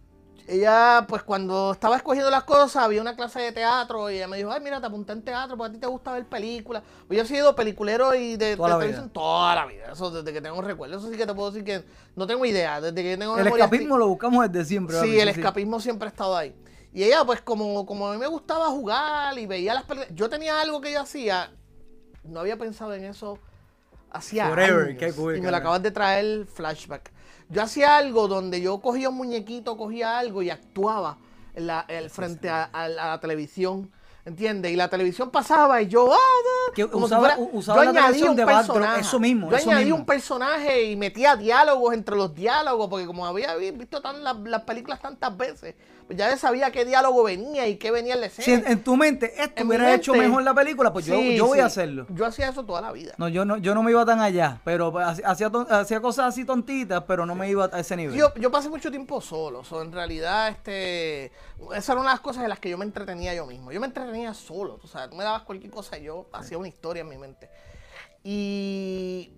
ella, pues cuando estaba escogiendo las cosas, había una clase de teatro y ella me dijo, ay, mira, te apunté en teatro porque a ti te gusta ver películas. Pues yo he sido peliculero y de, toda, televisión toda la vida. Eso desde que tengo recuerdo. Eso sí que te puedo decir que no tengo idea. Desde que tengo El escapismo lo buscamos desde siempre. Sí, el escapismo siempre ha estado ahí. Y ella, pues como, como a mí me gustaba jugar y veía las películas, yo tenía algo que ella hacía, no había pensado en eso hacía y me lo acabas de traer flashback. Yo hacía algo donde yo cogía un muñequito, cogía algo y actuaba en la, el, frente a, la televisión. ¿Entiendes? Y la televisión pasaba y yo. Ah, que usaba, usaba yo la añadí un personaje. Eso mismo. Yo añadí un personaje y metía diálogos entre los diálogos, porque como había visto tan, las películas tantas veces, pues ya sabía qué diálogo venía y qué venía en la escena. Si en, tu mente esto hubiera hecho mejor la película, pues yo, yo voy a hacerlo. Yo hacía eso toda la vida. No, yo no, yo no me iba tan allá, pero hacía, hacía cosas así tontitas, pero no me iba a ese nivel. Yo, yo pasé mucho tiempo solo, so, en realidad, este, esas eran las cosas en las que yo me entretenía yo mismo. Yo me entretenía solo, o sea, tú me dabas cualquier cosa y yo hacía una historia en mi mente. Y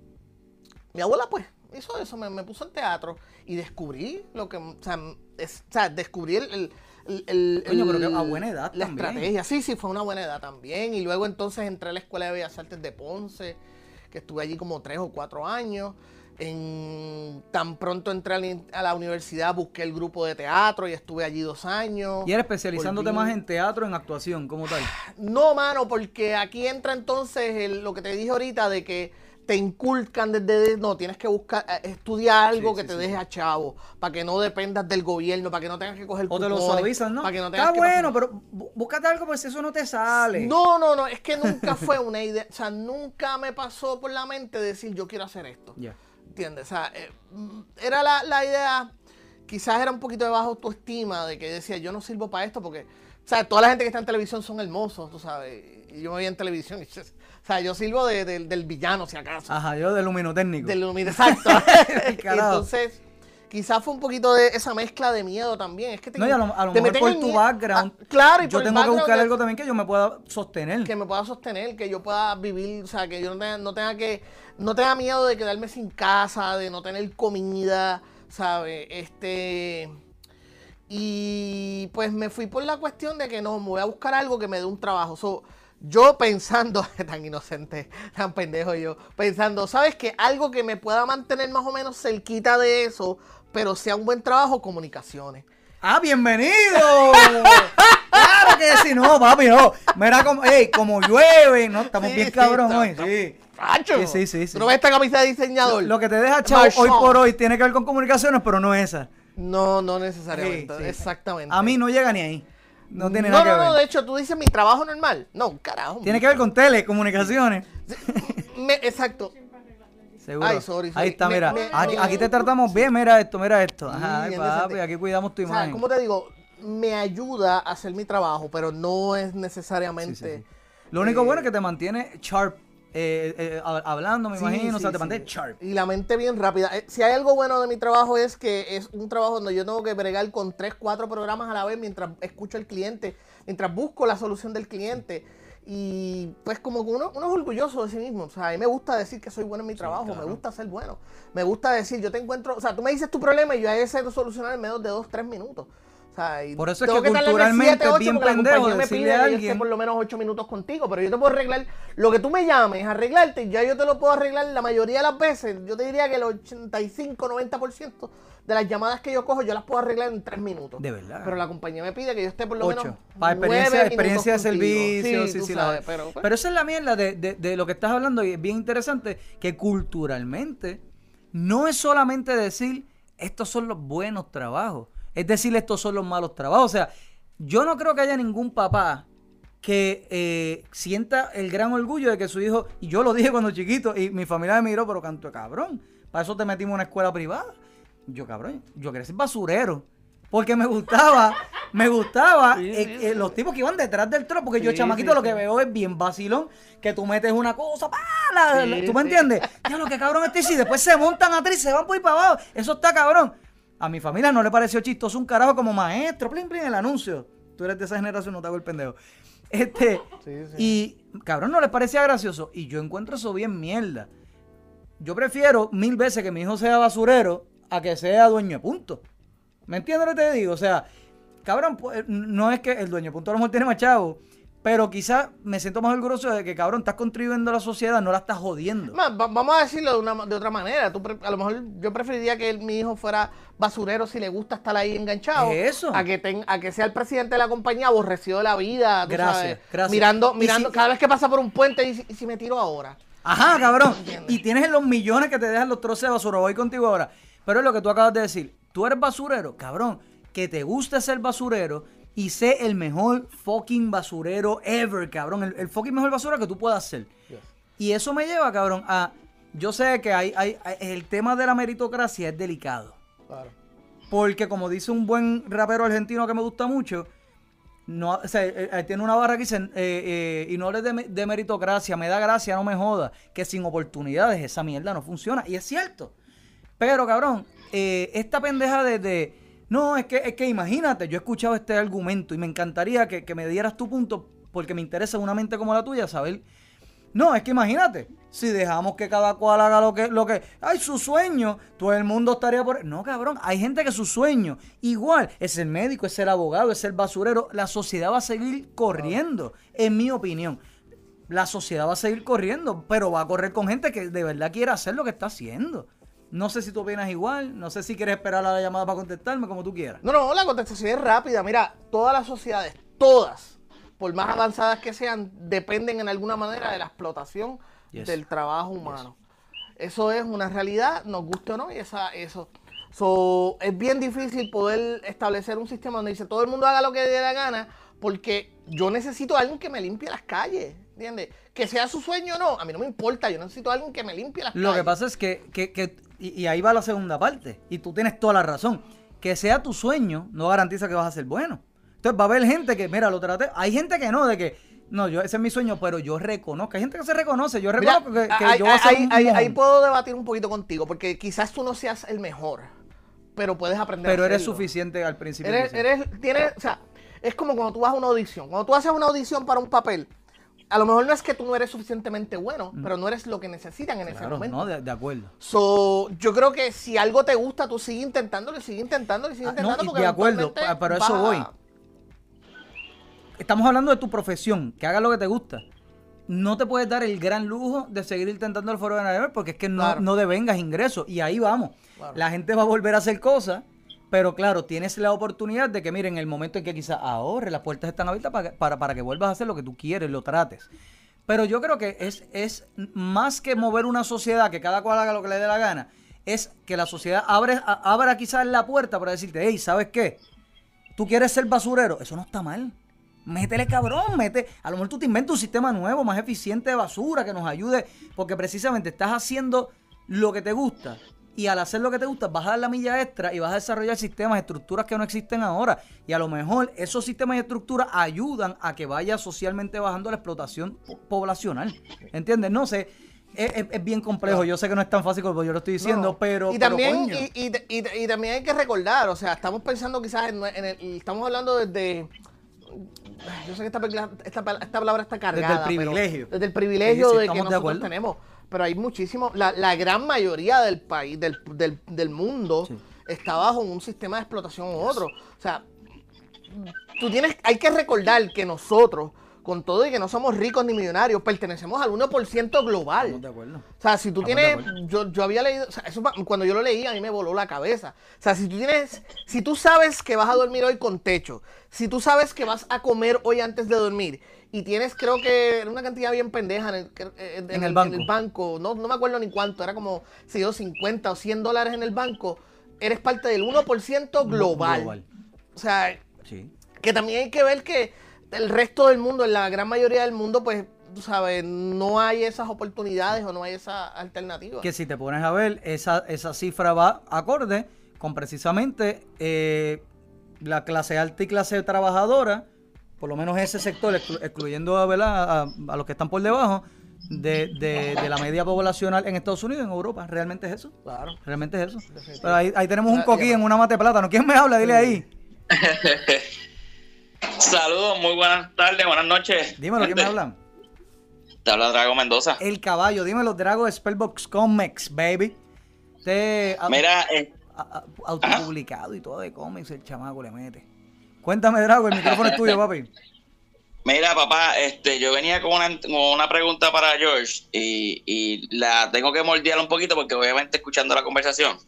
mi abuela, pues, hizo eso, me, me puso en teatro y descubrí lo que, o sea, es, o sea descubrí el, el, Coño, pero que a buena edad la estrategia. Sí, sí, fue una buena edad también. Y luego entonces entré a la Escuela de Bellas Artes de Ponce, que estuve allí como tres o cuatro años. En, tan pronto entré a la universidad, busqué el grupo de teatro y estuve allí dos años. ¿Y eres especializándote más en teatro, en actuación, como tal? No, mano, porque aquí entra entonces lo que te dije ahorita de que te inculcan desde, no, tienes que buscar, eh, estudiar algo que te deje a chavo, para que no dependas del gobierno, para que no tengas que coger O te lo suavizan, ¿no? Para que no Está bueno, pero búscate algo pues eso no te sale. No, no, no, es que nunca fue una idea, o sea, nunca me pasó por la mente decir yo quiero hacer esto. Ya. ¿Entiendes? O sea, eh, era la, la idea, quizás era un poquito de baja autoestima, de que decía yo no sirvo para esto porque, o sea, toda la gente que está en televisión son hermosos, tú sabes, y yo me veía en televisión y o sea, yo sirvo de, del villano, si acaso. Ajá, yo del luminotécnico. Del luminotécnico, exacto. entonces, quizás fue un poquito de esa mezcla de miedo también. Es que te, no, y a lo, a lo mejor por tu background. Ah, claro, y yo tengo que buscar algo también que yo me pueda sostener. Que me pueda sostener, que yo pueda vivir, o sea, que yo no tenga, no tenga que, no tenga miedo de quedarme sin casa, de no tener comida, ¿sabes? Este. Y pues me fui por la cuestión de que no, me voy a buscar algo que me dé un trabajo. So, yo pensando, tan inocente, tan pendejo yo, pensando, ¿sabes qué? Algo que me pueda mantener más o menos cerquita de eso, pero sea un buen trabajo, comunicaciones. ¡Ah, bienvenido! claro que sí, no, papi, no. Mira como, hey, como llueve, ¿no? Estamos bien cabrón hoy, sí. Sí, sí, sí, sí. ¿No ves esta camisa de diseñador? Lo, que te deja chavo hoy por hoy tiene que ver con comunicaciones, pero no esa. No, no necesariamente. Exactamente. A mí no llega ni ahí. No tiene nada que ver. No, no, de hecho, tú dices mi trabajo normal. No, carajo. Tiene que ver con telecomunicaciones. exacto. Seguro. Ay, sorry, Ahí está, mira. aquí, te tratamos bien, mira esto, mira esto. Ajá, papi, aquí cuidamos tu imagen. ¿Cómo te digo? Me ayuda a hacer mi trabajo, pero no es necesariamente. Lo único eh, bueno es que te mantiene sharp eh, eh, hablando, me imagino, o sea, te sharp. Y la mente bien rápida. si hay algo bueno de mi trabajo es que es un trabajo donde yo tengo que bregar con tres, cuatro programas a la vez mientras escucho al cliente, mientras busco la solución del cliente. Y pues como uno, uno es orgulloso de sí mismo. O sea, a mí me gusta decir que soy bueno en mi trabajo, me gusta ser bueno. Me gusta decir, yo te encuentro, o sea, tú me dices tu problema y yo a ese solucionar en menos de dos, tres minutos. O sea, por eso es que, culturalmente es bien pendejo me pide a alguien. Que yo esté por lo menos ocho minutos contigo, pero yo te puedo arreglar lo que tú me llames, arreglarte, ya yo te lo puedo arreglar la mayoría de las veces. Yo te diría que el 85, 90% de las llamadas que yo cojo, yo las puedo arreglar en tres minutos. De verdad. Pero la compañía me pide que yo esté por lo menos. Para experiencia, experiencia de servicio, sí, sí, pero, pues. pero esa es la mierda de, de, de lo que estás hablando y es bien interesante que culturalmente no es solamente decir estos son los buenos trabajos, es decir, estos son los malos trabajos. O sea, yo no creo que haya ningún papá que eh, sienta el gran orgullo de que su hijo, y yo lo dije cuando chiquito, y mi familia me miró, pero canto de cabrón, para eso te metimos en una escuela privada. Yo, cabrón, yo quería ser basurero. Porque me gustaba, me gustaba eh, eh, los tipos que iban detrás del trono. Porque yo, chamaquito, lo que veo es bien vacilón. Que tú metes una cosa, ¡pala! ¿tú me entiendes? Ya lo que cabrón este y después se montan atrás y se van por ahí para abajo. Eso está cabrón. A mi familia no le pareció chistoso un carajo como maestro, plin, plin, el anuncio. Tú eres de esa generación, no te hago el pendejo. Este, y cabrón, no le parecía gracioso. Y yo encuentro eso bien mierda. Yo prefiero mil veces que mi hijo sea basurero a que sea dueño de punto. ¿Me entiendes lo que te digo? O sea, cabrón, pues, no es que el dueño de punto a lo mejor tiene más chavo, pero quizás me siento más orgulloso de que, cabrón, estás contribuyendo a la sociedad, no la estás jodiendo. vamos a decirlo de, una, de otra manera. Tú, a lo mejor yo preferiría que mi hijo fuera basurero si le gusta estar ahí enganchado. Eso. A que, a que sea el presidente de la compañía aborrecido de la vida. Gracias, gracias. Mirando, mirando cada vez que pasa por un puente y, si me tiro ahora. Ajá, cabrón. Y tienes los millones que te dejan los trozos de basura. Voy contigo ahora. Pero es lo que tú acabas de decir. Tú eres basurero, cabrón. Que te gusta ser basurero y sé el mejor fucking basurero ever, cabrón. El, fucking mejor basurero que tú puedas ser. Y eso me lleva, cabrón, a. Yo sé que hay, hay, el tema de la meritocracia es delicado. Claro. Porque, como dice un buen rapero argentino que me gusta mucho, no, o sea, eh, eh, tiene una barra que dice, eh, y no hables de, meritocracia, me da gracia, no me joda, que sin oportunidades esa mierda no funciona. Y es cierto. Pero, cabrón, esta pendeja de no, es que, es que imagínate, yo he escuchado este argumento y me encantaría que, me dieras tu punto, porque me interesa una mente como la tuya saber. No, es que imagínate, si dejamos que cada cual haga lo que, lo que, ay, su sueño, todo el mundo estaría por. No, cabrón, hay gente que su sueño, igual, es el médico, es el abogado, es el basurero, la sociedad va a seguir corriendo, en mi opinión. La sociedad va a seguir corriendo, pero va a correr con gente que de verdad quiere hacer lo que está haciendo. No sé si tú opinas igual, no sé si quieres esperar a la llamada para contestarme, como tú quieras. No, no, la contestación es rápida. Mira, todas las sociedades, todas, por más avanzadas que sean, dependen en alguna manera de la explotación del trabajo humano. Eso es una realidad, nos guste o no, y esa, eso. es bien difícil poder establecer un sistema donde dice todo el mundo haga lo que dé la gana, porque yo necesito a alguien que me limpie las calles, ¿entiendes? Que sea su sueño o no, a mí no me importa, yo necesito a alguien que me limpie las calles. Lo que pasa es que, que, que y, ahí va la segunda parte. Y tú tienes toda la razón. Que sea tu sueño no garantiza que vas a ser bueno. Entonces va a haber gente que, mira, lo traté. Hay gente que no, de que, no, yo ese es mi sueño, pero yo reconozco. Hay gente que se reconoce. Yo reconozco que, yo voy a ser ahí, ahí, puedo debatir un poquito contigo, porque quizás tú no seas el mejor. pero puedes aprender. Pero eres suficiente al principio. Eres, eres, tienes, o sea, es como cuando tú vas a una audición. Cuando tú haces una audición para un papel, a lo mejor no es que tú no eres suficientemente bueno, pero no eres lo que necesitan en ese momento. No, de, acuerdo. So, yo creo que si algo te gusta, tú sigue intentándolo, sigue intentándolo, sigue intentando. Ah, no, de acuerdo, pero eso voy. Estamos hablando de tu profesión, que hagas lo que te gusta. No te puedes dar el gran lujo de seguir intentando el foro de porque es que no, no devengas ingresos. Y ahí vamos. La gente va a volver a hacer cosas pero claro, tienes la oportunidad de que, miren, en el momento en que quizás ahorre, las puertas están abiertas para, para, que vuelvas a hacer lo que tú quieres, lo trates. Pero yo creo que es, es más que mover una sociedad, que cada cual haga lo que le dé la gana, es que la sociedad abra quizás la puerta para decirte, hey, ¿sabes qué? ¿Tú quieres ser basurero? Eso no está mal. Métele cabrón, mete. A lo mejor tú te inventas un sistema nuevo, más eficiente de basura, que nos ayude, porque precisamente estás haciendo lo que te gusta y al hacer lo que te gusta vas a dar la milla extra y vas a desarrollar sistemas, estructuras que no existen ahora. Y a lo mejor esos sistemas y estructuras ayudan a que vaya socialmente bajando la explotación poblacional. ¿Entiendes? No sé. Es, bien complejo, yo sé que no es tan fácil como yo lo estoy diciendo, pero... Y también, y, también hay que recordar, o sea, estamos pensando quizás en, el, estamos hablando desde... Yo sé que esta, esta, esta palabra está cargada. Desde el privilegio. desde el privilegio de que nosotros tenemos pero hay muchísimo, la, la gran mayoría del país, del, del, del mundo, está bajo un sistema de explotación u otro. O sea, tú tienes, hay que recordar que nosotros, con todo y que no somos ricos ni millonarios, pertenecemos al 1% global. de acuerdo. O sea, si tú tienes, yo, yo había leído, o sea, eso, cuando yo lo leí a mí me voló la cabeza. O sea, si tú tienes, si tú sabes que vas a dormir hoy con techo, si tú sabes que vas a comer hoy antes de dormir y tienes creo que una cantidad bien pendeja en el, en, el, banco. No, no, me acuerdo ni cuánto, era como si yo 50 o 100 dólares en el banco, eres parte del 1% global. O sea, que también hay que ver que el resto del mundo, en la gran mayoría del mundo, pues, tú sabes, no hay esas oportunidades o no hay esa alternativa. Que si te pones a ver, esa, esa cifra va acorde con precisamente eh, la clase alta y clase trabajadora por lo menos ese sector, excluyendo a, a, los que están por debajo, de, la media poblacional en Estados Unidos, en Europa. ¿Realmente es eso? Claro. ¿Realmente es eso? ahí, tenemos un coquí en una mate plátano. ¿Quién me habla? Dile ahí. Saludos, muy buenas tardes, buenas noches. Dímelo, ¿quién me habla? Te habla Drago Mendoza. El caballo, dímelo, Drago Spellbox Comics, baby. Te, Mira, eh, autopublicado y todo de cómics, el chamaco le mete. Cuéntame, Drago, el micrófono es tuyo, papi. Mira, papá, este, yo venía con una, pregunta para George y, la tengo que moldear un poquito porque obviamente escuchando la conversación.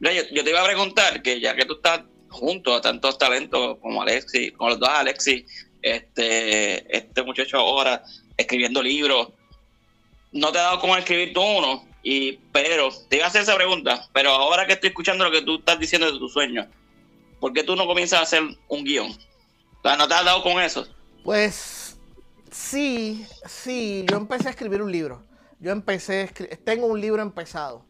yo, yo, te iba a preguntar que ya que tú estás junto a tantos talentos como Alexi, como los dos Alexi, este, este muchacho ahora escribiendo libros, no te ha dado como escribir tú uno, y, pero te iba a hacer esa pregunta, pero ahora que estoy escuchando lo que tú estás diciendo de tu sueño, ¿por qué tú no comienzas a hacer un guion? ¿no te has dado con eso? Pues sí, sí, yo empecé a escribir un libro. Yo empecé, tengo un libro empezado.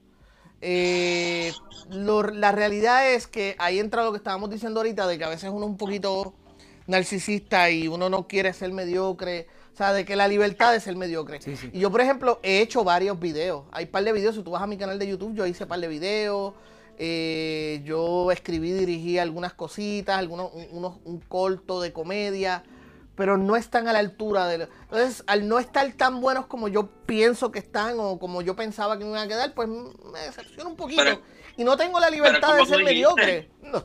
Eh, la realidad es que ahí entra lo que estábamos diciendo ahorita, de que a veces uno es un poquito narcisista y uno no quiere ser mediocre. O sea, de que la libertad es ser mediocre. Y yo, por ejemplo, he hecho varios videos. Hay un par de videos, si tú vas a mi canal de YouTube, yo hice un par de videos. Eh, yo escribí, dirigí algunas cositas, algunos, un corto de comedia, pero no están a la altura de... Entonces, al no estar tan buenos como yo pienso que están o como yo pensaba que me iban a quedar, pues me decepciona un poquito. y no tengo la libertad de ser mediocre. No,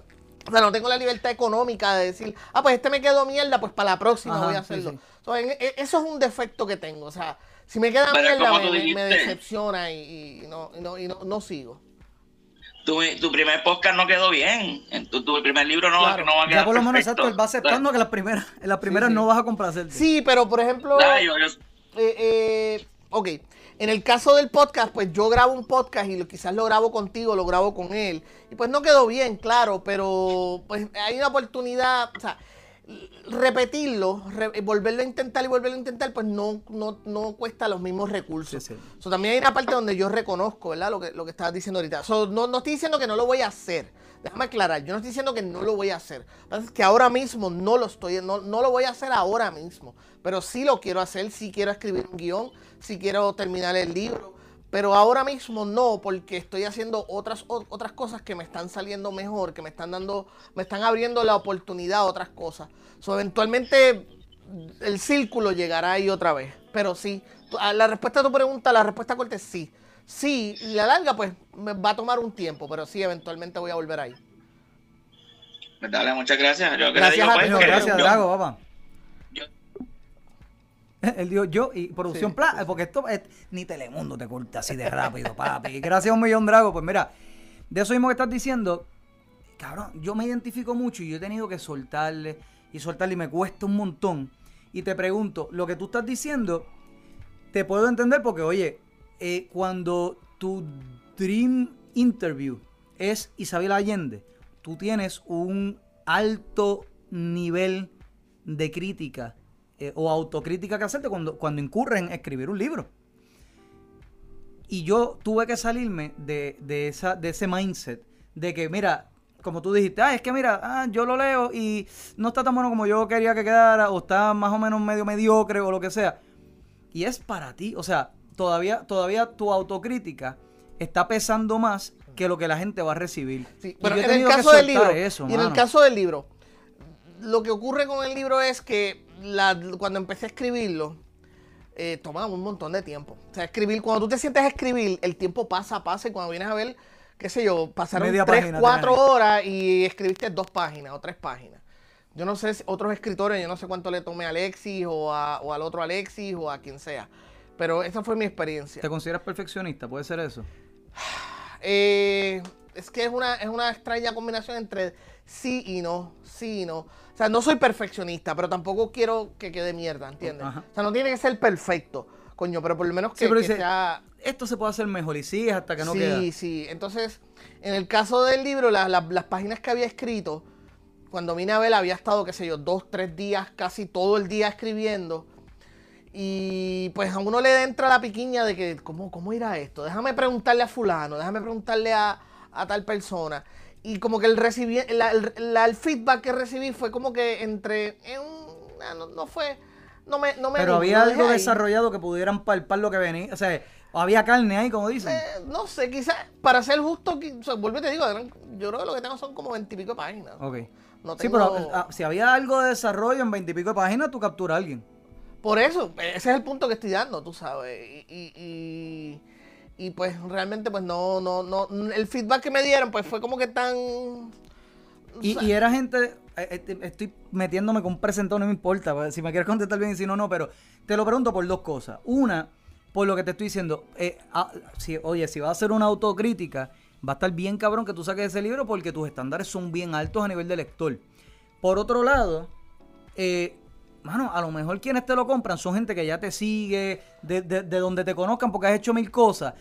o sea, no tengo la libertad económica de decir, ah, pues este me quedó mierda, pues para la próxima voy a hacerlo. E, eso es un defecto que tengo. O sea, si me queda mierda, me, decepciona y, no, y no, no sigo tu, tu, primer podcast no quedó bien. En tu, tu primer libro no, no, va a quedar. Ya por lo menos exacto, él va aceptando que las primeras, en las primeras no vas a complacerte. Sí, pero por ejemplo. Eh, eh, ok. En el caso del podcast, pues yo grabo un podcast y lo, quizás lo grabo contigo, lo grabo con él. Y pues no quedó bien, claro, pero pues hay una oportunidad. O sea, repetirlo, volverlo a intentar y volverlo a intentar, pues no, no, no cuesta los mismos recursos. también hay una parte donde yo reconozco, ¿verdad? Lo que, lo que estabas diciendo ahorita. no, no estoy diciendo que no lo voy a hacer. Déjame aclarar, yo no estoy diciendo que no lo voy a hacer. Es que ahora mismo no lo estoy, no, no lo voy a hacer ahora mismo. Pero sí lo quiero hacer, sí quiero escribir un guion, sí quiero terminar el libro Pero ahora mismo no, porque estoy haciendo otras, otras cosas que me están saliendo mejor, que me están dando, me están abriendo la oportunidad a otras cosas. So, eventualmente el círculo llegará ahí otra vez. Pero sí, la respuesta a tu pregunta, la respuesta corta es sí. Sí, la larga pues me va a tomar un tiempo, pero sí, eventualmente voy a volver ahí. Pues dale, muchas gracias. Yo gracias, a pues, gracias, Drago, papá. Él dijo yo y producción sí. porque esto es, ni Telemundo te corta así de rápido, papi. Gracias a un millón Drago. Pues mira, de eso mismo que estás diciendo, cabrón, yo me identifico mucho y yo he tenido que soltarle y soltarle y me cuesta un montón. Y te pregunto, lo que tú estás diciendo, te puedo entender porque, oye, eh, cuando tu dream interview es Isabel Allende, tú tienes un alto nivel de crítica eh, o autocrítica que hacerte cuando, cuando en escribir un libro. Y yo tuve que salirme de, esa, de ese mindset de que, mira, como tú dijiste, ah, es que mira, ah, yo lo leo y no está tan bueno como yo quería que quedara, o está más o menos medio mediocre o lo que sea. Y es para ti, o sea, todavía, todavía tu autocrítica está pesando más que lo que la gente va a recibir. Sí, pero en el caso del libro, y en el caso del libro, lo que ocurre con el libro es que cuando empecé a escribirlo, eh, tomaba un montón de tiempo. O sea, escribir, cuando tú te sientes a escribir, el tiempo pasa, pasa, y cuando vienes a ver, qué sé yo, pasaron tres, cuatro horas y escribiste dos páginas o tres páginas. Yo no sé si otros escritores, yo no sé cuánto le tomé a Alexis o, o al otro Alexis o a quien sea. Pero esa fue mi experiencia. ¿Te consideras perfeccionista? ¿Puede ser eso? Eh, es que es una, es una extraña combinación entre sí y no, sí y no. O sea, no soy perfeccionista, pero tampoco quiero que quede mierda, ¿entiendes? O sea, no tiene que ser perfecto, coño, pero por lo menos que, sea... Esto se puede hacer mejor y sí hasta que no sí, queda. Sí, sí. Entonces, en el caso del libro, las páginas que había escrito, cuando vine a ver, había estado, qué sé yo, dos, tres días, casi todo el día escribiendo. Y pues a uno le entra la piquiña de que, ¿cómo, cómo irá esto? Déjame preguntarle a fulano, déjame preguntarle a, tal persona. Y como que el, recibí, el, feedback que recibí fue como que entre... Ah, no, fue... No me, no me Pero había algo desarrollado que pudieran palpar lo que venía. O sea, había carne ahí, como dicen. Eh, no sé, quizás, para ser justo, o vuelvo y te digo, yo creo que lo que tengo son como veintipico de páginas. Ok. Sí, pero ah, si había algo de desarrollo en veintipico de páginas, tú capturas a alguien. Por eso, ese es el punto que estoy dando, tú sabes. Y, y, pues realmente pues no, no, no, el feedback que me dieron pues fue como que tan... Y, era gente, eh, eh, estoy metiéndome con un presentado, no me importa, pues, si me quieres contestar bien y si no, no, pero te lo pregunto por dos cosas. Una, por lo que te estoy diciendo, eh, ah, si, oye, si vas a hacer una autocrítica, va a estar bien cabrón que tú saques ese libro porque tus estándares son bien altos a nivel de lector. Por otro lado, eh, mano, a lo mejor quienes te lo compran son gente que ya te sigue, de, donde te conozcan porque has hecho mil cosas.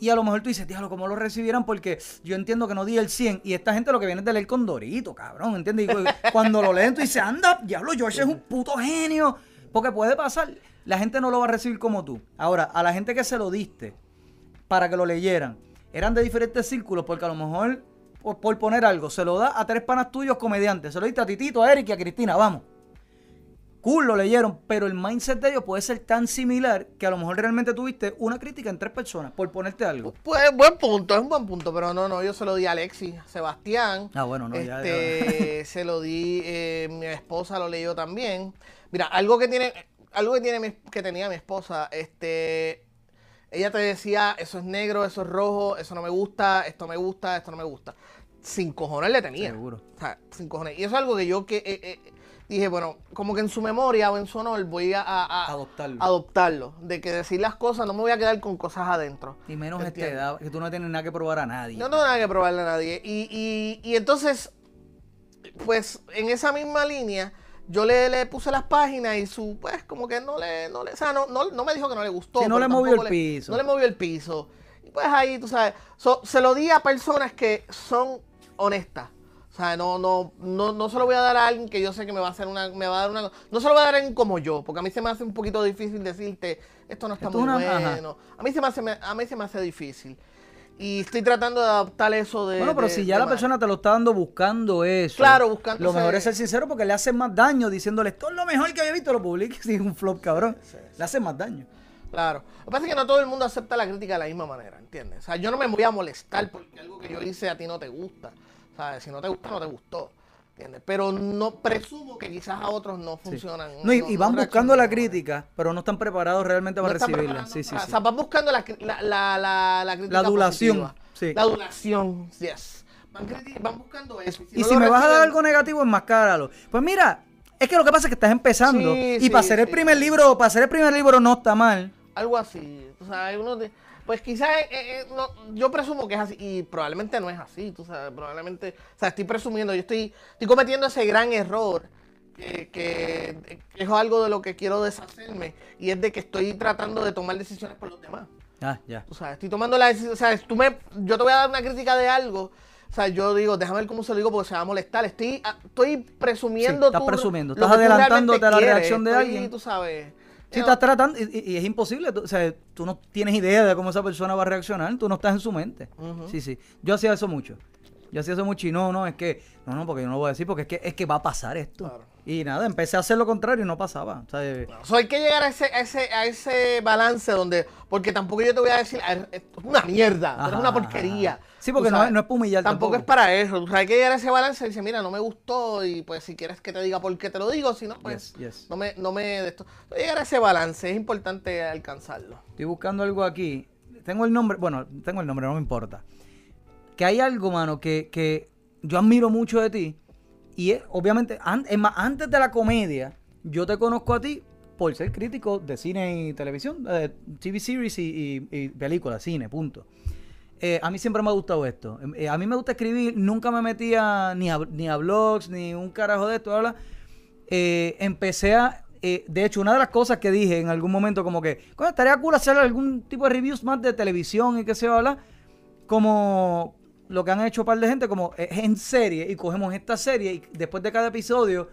Y a lo mejor tú dices, diablo, ¿cómo lo recibieran? Porque yo entiendo que no di el 100. Y esta gente lo que viene es de leer con Dorito, cabrón, ¿entiendes? Y cuando lo leen, tú dices, anda, diablo, George es un puto genio. Porque puede pasar, la gente no lo va a recibir como tú. Ahora, a la gente que se lo diste para que lo leyeran, eran de diferentes círculos, porque a lo mejor, por, por poner algo, se lo da a tres panas tuyos comediantes. Se lo diste a Titito, a Eric y a Cristina, vamos cool, lo leyeron, pero el mindset de ellos puede ser tan similar que a lo mejor realmente tuviste una crítica en tres personas, por ponerte algo. Pues buen punto, es un buen punto, pero no, no, yo se lo di a Alexis, Sebastián. Ah, bueno, no, este, se lo di, eh, mi esposa lo leyó también. Mira, algo que tiene, algo que tiene que tenía mi esposa, este, ella te decía, eso es negro, eso es rojo, eso no me gusta, esto me gusta, esto no me gusta. Sin cojones le tenía. Seguro. O sea, sin cojones. Y eso es algo que yo que eh, eh, dije, bueno, como que en su memoria o en su honor voy a, adoptarlo. adoptarlo. De que decir las cosas, no me voy a quedar con cosas adentro. Y menos esta edad, que tú no tienes nada que probar a nadie. No tengo nada que probarle a nadie. Y, y, entonces, pues en esa misma línea, yo le, le, puse las páginas y su, pues como que no le, no le, o sea, no, no, me dijo que no le gustó. no le movió el piso. No le movió el piso. Y pues ahí, tú sabes, se lo di a personas que son honestas. O sea, no, no, no, no se lo voy a dar a alguien que yo sé que me va a hacer una, me va a dar una, no se lo voy a dar a alguien como yo, porque a mí se me hace un poquito difícil decirte, esto no está muy bueno. A mí se me hace, a mí se me hace difícil. Y estoy tratando de adaptar eso de. Bueno, pero si ya la persona te lo está dando buscando eso. Claro, buscando. Lo mejor es ser sincero porque le hace más daño diciéndole esto es lo mejor que había visto, lo publique si es un flop cabrón. Le hace más daño. Claro. Lo que pasa es que no todo el mundo acepta la crítica de la misma manera, ¿entiendes? O sea, yo no me voy a molestar porque algo que yo hice a ti no te gusta. ¿Sabes? Si no te gusta, no te gustó. ¿Entiendes? Pero no presumo que quizás a otros no funcionan. No, y, van buscando la crítica, pero no están preparados realmente para recibirla. Sí, sí, O sea, van buscando la, la, la, la, crítica. La adulación. Sí. La adulación, yes. Van, van buscando eso. Y si, me vas a dar algo negativo, enmascáralo. Pues mira, es que lo que pasa es que estás empezando. y para hacer el primer libro, para hacer el primer libro no está mal. Algo así. O sea, hay unos de pues quizás eh, eh, no, yo presumo que es así y probablemente no es así, tú sabes, probablemente, o sea, estoy presumiendo, yo estoy, estoy cometiendo ese gran error que, es algo de lo que quiero deshacerme y es de que estoy tratando de tomar decisiones por los demás. Ah, ya. O sea, estoy tomando la decisión, o sea, tú me, yo te voy a dar una crítica de algo, o sea, yo digo, déjame ver cómo se lo digo porque se va a molestar. Estoy, ah, estoy presumiendo. Sí, estás presumiendo, estás adelantándote a la reacción de alguien. Tú sabes. Si estás tratando, y, es imposible, o sea, tú no tienes idea de cómo esa persona va a reaccionar, tú no estás en su mente. Sí, sí. Yo hacía eso mucho. Yo hacía eso mucho y no, no, es que, no, no, porque yo no lo voy a decir, porque es que, es que va a pasar esto. Y nada, empecé a hacer lo contrario y no pasaba. O sea, eh, hay que llegar a ese, a ese, a ese balance donde, porque tampoco yo te voy a decir, es una mierda, es una porquería. Sí, porque no, no, es para humillar tampoco. es para eso. Sea, hay que llegar a ese balance y decir, mira, no me gustó y pues si quieres que te diga por qué te lo digo, si no, pues no me, no me esto. Llegar a ese balance, es importante alcanzarlo. Estoy buscando algo aquí. Tengo el nombre, bueno, tengo el nombre, no me importa. Que hay algo, mano, que, que yo admiro mucho de ti y obviamente, es más, antes de la comedia, yo te conozco a ti por ser crítico de cine y televisión, de TV series y, películas, cine, punto. Eh, a mí siempre me ha gustado esto. Eh, a mí me gusta escribir, nunca me metía ni a, ni a blogs, ni un carajo de esto. Eh, empecé a... de hecho, una de las cosas que dije en algún momento, como que, estaría cool hacer algún tipo de reviews más de televisión y qué yo, ¿verdad? Como, lo que han hecho un par de gente como en serie y cogemos esta serie y después de cada episodio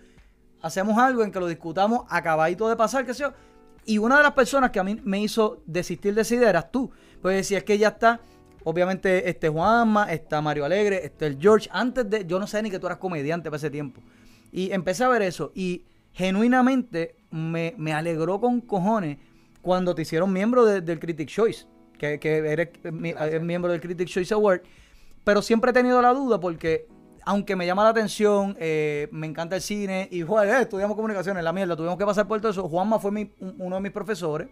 hacemos algo en que lo discutamos acabadito de pasar, qué sé yo. Y una de las personas que a mí me hizo desistir de esa idea eras tú. Pues decía, es que ya está, obviamente, este Juanma, está Mario Alegre, está el George. Antes de, yo no sé ni que tú eras comediante para ese tiempo. Y empecé a ver eso y genuinamente me, alegró con cojones cuando te hicieron miembro del Critic Choice, que, que eres miembro del Critic Choice Award. Pero siempre he tenido la duda porque, aunque me llama la atención, eh, me encanta el cine y joder, eh, estudiamos comunicaciones, la mierda, tuvimos que pasar por todo eso. Juanma fue uno de mis profesores.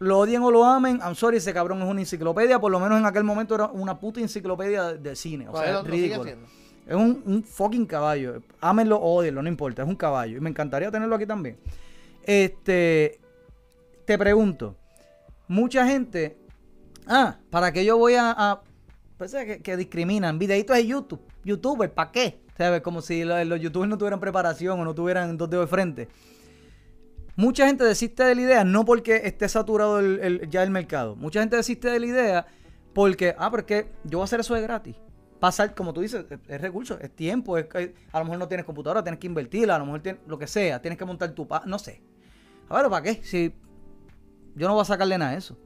Lo odien o lo amen, I'm sorry, ese cabrón es una enciclopedia, por lo menos en aquel momento era una puta enciclopedia de, cine. O sea, es ridículo. Es un, fucking caballo. Ámenlo o odienlo, no importa, es un caballo. Y me encantaría tenerlo aquí también. Este, te pregunto, mucha gente, ah, ¿para qué yo voy a Parece que, discriminan. Videitos de YouTube. YouTuber, ¿para qué? ¿Sabes? Como si los, youtubers no tuvieran preparación o no tuvieran dos dedos de frente. Mucha gente desiste de la idea no porque esté saturado ya el mercado. Mucha gente desiste de la idea porque, ah, porque yo voy a hacer eso de gratis. Pasar, como tú dices, es, recurso, es tiempo. Es, a lo mejor no tienes computadora, tienes que invertirla, a lo mejor tienes, lo que sea, tienes que montar tu... no sé. A ver, ¿para qué? Si yo no voy a sacarle nada a eso.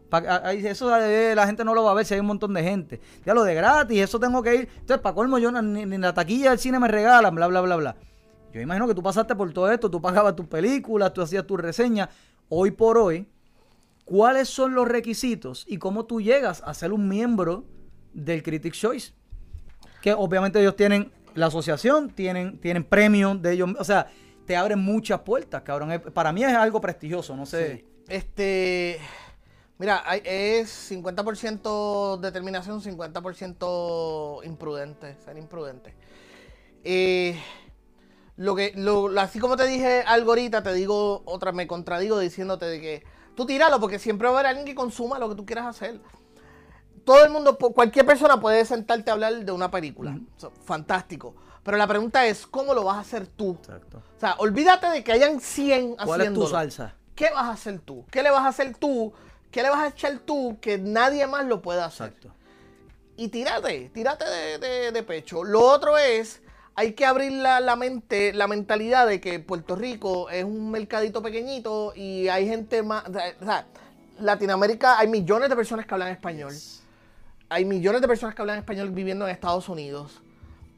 eso la gente no lo va a ver si hay un montón de gente. Ya lo de gratis, eso tengo que ir. Entonces, para colmo, yo ni, la taquilla del cine me regalan, bla, bla, bla, bla. Yo imagino que tú pasaste por todo esto, tú pagabas tus películas, tú hacías tus reseñas. Hoy por hoy, ¿cuáles son los requisitos y cómo tú llegas a ser un miembro del Critics Choice? Que obviamente ellos tienen la asociación, tienen, tienen premios de ellos. O sea, te abren muchas puertas, cabrón. Para mí es algo prestigioso, no sé. Este. Mira, es 50% determinación, 50% imprudente, ser imprudente. Eh, lo que, así como te dije algo ahorita, te digo otra, me contradigo diciéndote de que tú tíralo, porque siempre va a haber alguien que consuma lo que tú quieras hacer. Todo el mundo, cualquier persona puede sentarte a hablar de una película. fantástico. Pero la pregunta es, ¿cómo lo vas a hacer tú? Exacto. O sea, olvídate de que hayan 100 ¿Cuál es tu salsa? ¿Qué vas a hacer tú? ¿Qué le vas a hacer tú? ¿Qué le vas a echar tú que nadie más lo pueda hacer? Exacto. Y tírate, tírate de, pecho. Lo otro es, hay que abrir la, mente, la mentalidad de que Puerto Rico es un mercadito pequeñito y hay gente más... O sea, Latinoamérica hay millones de personas que hablan español. Hay millones de personas que hablan español viviendo en Estados Unidos,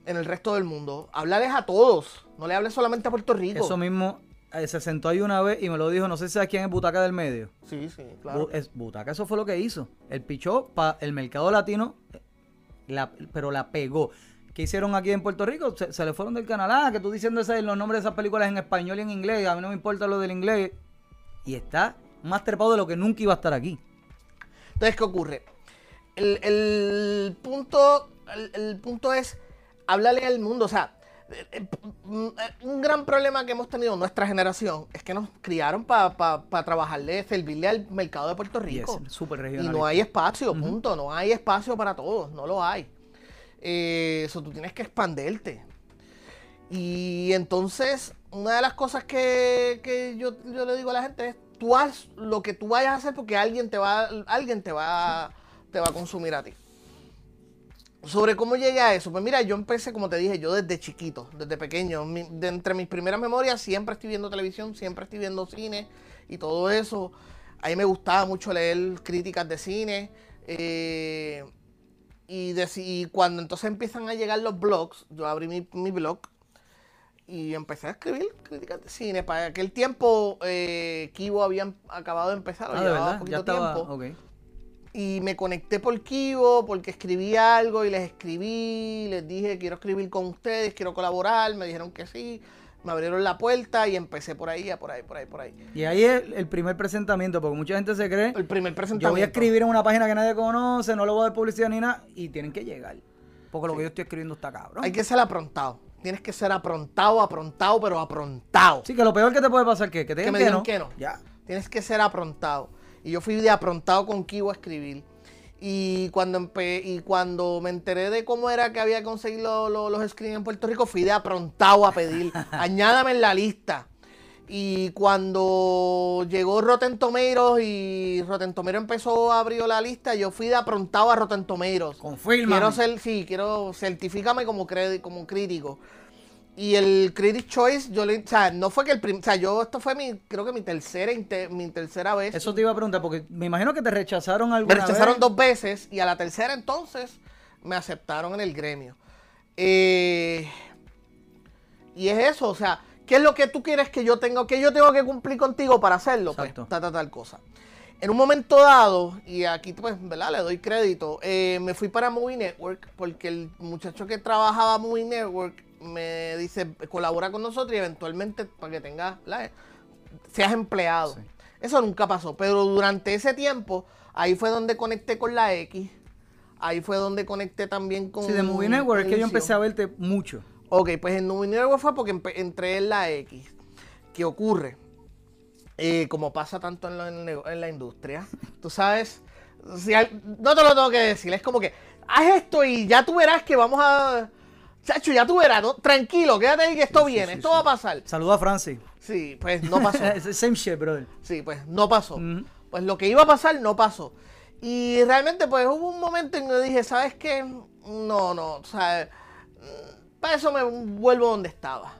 en el resto del mundo. Hablarles a todos, no le hables solamente a Puerto Rico. Eso mismo eh, se sentó ahí una vez y me lo dijo, no sé si sabes quién es Butaca del Medio. Sí, sí, claro. es, Butaca, eso fue lo que hizo. El pichó para el mercado latino, pero la pegó. ¿Qué hicieron aquí en Puerto Rico? Se, le fueron del canal. Ah, que tú diciendo ese, los nombres de esas películas en español y en inglés. A mí no me importa lo del inglés. Y está más trepado de lo que nunca iba a estar aquí. Entonces, ¿qué ocurre? El, punto, el, punto es hablarle al mundo. O sea, eh, eh, un gran problema que hemos tenido nuestra generación es que nos criaron para pa, trabajarle, servirle al mercado de Puerto Rico. y no hay espacio, punto. No hay espacio para todos, no lo hay. Eh, eso tú tienes que expanderte. Y entonces, una de las cosas que, yo, le digo a la gente es, tú haz lo que tú vayas a hacer porque alguien te va, alguien te va, te va a consumir a ti. Sobre cómo llegué a eso, pues mira, yo empecé, como te dije, yo desde chiquito, desde pequeño. de entre mis primeras memorias siempre estoy viendo televisión, siempre estoy viendo cine y todo eso. A mí me gustaba mucho leer críticas de cine. Eh, y, cuando entonces empiezan a llegar los blogs, yo abrí mi, blog y empecé a escribir críticas de cine. Para aquel tiempo, eh, Kibo había acabado de empezar, ah, llevaba poquito tiempo. Y me conecté por Kibo porque escribí algo y les escribí, les dije quiero escribir con ustedes, quiero colaborar, me dijeron que sí me abrieron la puerta y empecé por ahí, por ahí, por ahí, por ahí. Y ahí es el primer presentamiento, porque mucha gente se cree. El primer presentamiento. Yo voy a escribir en una página que nadie conoce, no le voy a dar publicidad ni nada, y tienen que llegar. Porque lo que yo estoy escribiendo está cabrón. Hay que ser aprontado. Tienes que ser aprontado, aprontado, pero aprontado. Sí, que lo peor que te puede pasar que, que te digan que, me digan que no. Ya. Tienes que ser aprontado. Y yo fui de aprontado con Kiwo a escribir. Y cuando, y cuando me enteré de cómo era que había conseguido los screens en Puerto Rico, fui de aprontado a pedir, añádame en la lista. Y cuando llegó Rotten Tomatoes y Rotten Tomatoes empezó a abrir la lista, yo fui de aprontado a Rotten Tomatoes. Confirma. Quiero ser, sí, quiero, certifícame como, como crítico. Y el Critic Choice, yo le, o sea, no fue que el primer, o sea, yo, esto fue mi, creo que mi tercera, mi tercera vez. Eso te iba a preguntar, porque me imagino que te rechazaron alguna Me rechazaron dos veces y a la tercera entonces me aceptaron en el gremio. Eh, y es eso, o sea, ¿qué es lo que tú quieres que yo tenga, que yo tengo que cumplir contigo para hacerlo? Pues, tal, tal, tal cosa. En un momento dado, y aquí pues, ¿verdad? Le doy crédito, eh, me fui para Movie Network porque el muchacho que trabajaba Movie Network me dice, colabora con nosotros y eventualmente para que tengas, seas empleado. Eso nunca pasó, pero durante ese tiempo, ahí fue donde conecté con la X. Ahí fue donde conecté también con. Sí, de Movie Network es que yo empecé a verte mucho. Ok, pues en Movie Network fue porque entré en la X. ¿Qué ocurre? Eh, como pasa tanto en, en, la industria, tú sabes, si no te lo tengo que decir, es como que haz esto y ya tú verás que vamos a Chacho, ya tú verás, tranquilo, quédate ahí que esto viene, esto va a pasar. Saluda a Francis. Sí, pues no pasó. Same shit, brother. Sí, pues no pasó. Pues lo que iba a pasar no pasó. Y realmente, pues hubo un momento en que dije, ¿sabes qué? No, no, o sea, para eso me vuelvo donde estaba.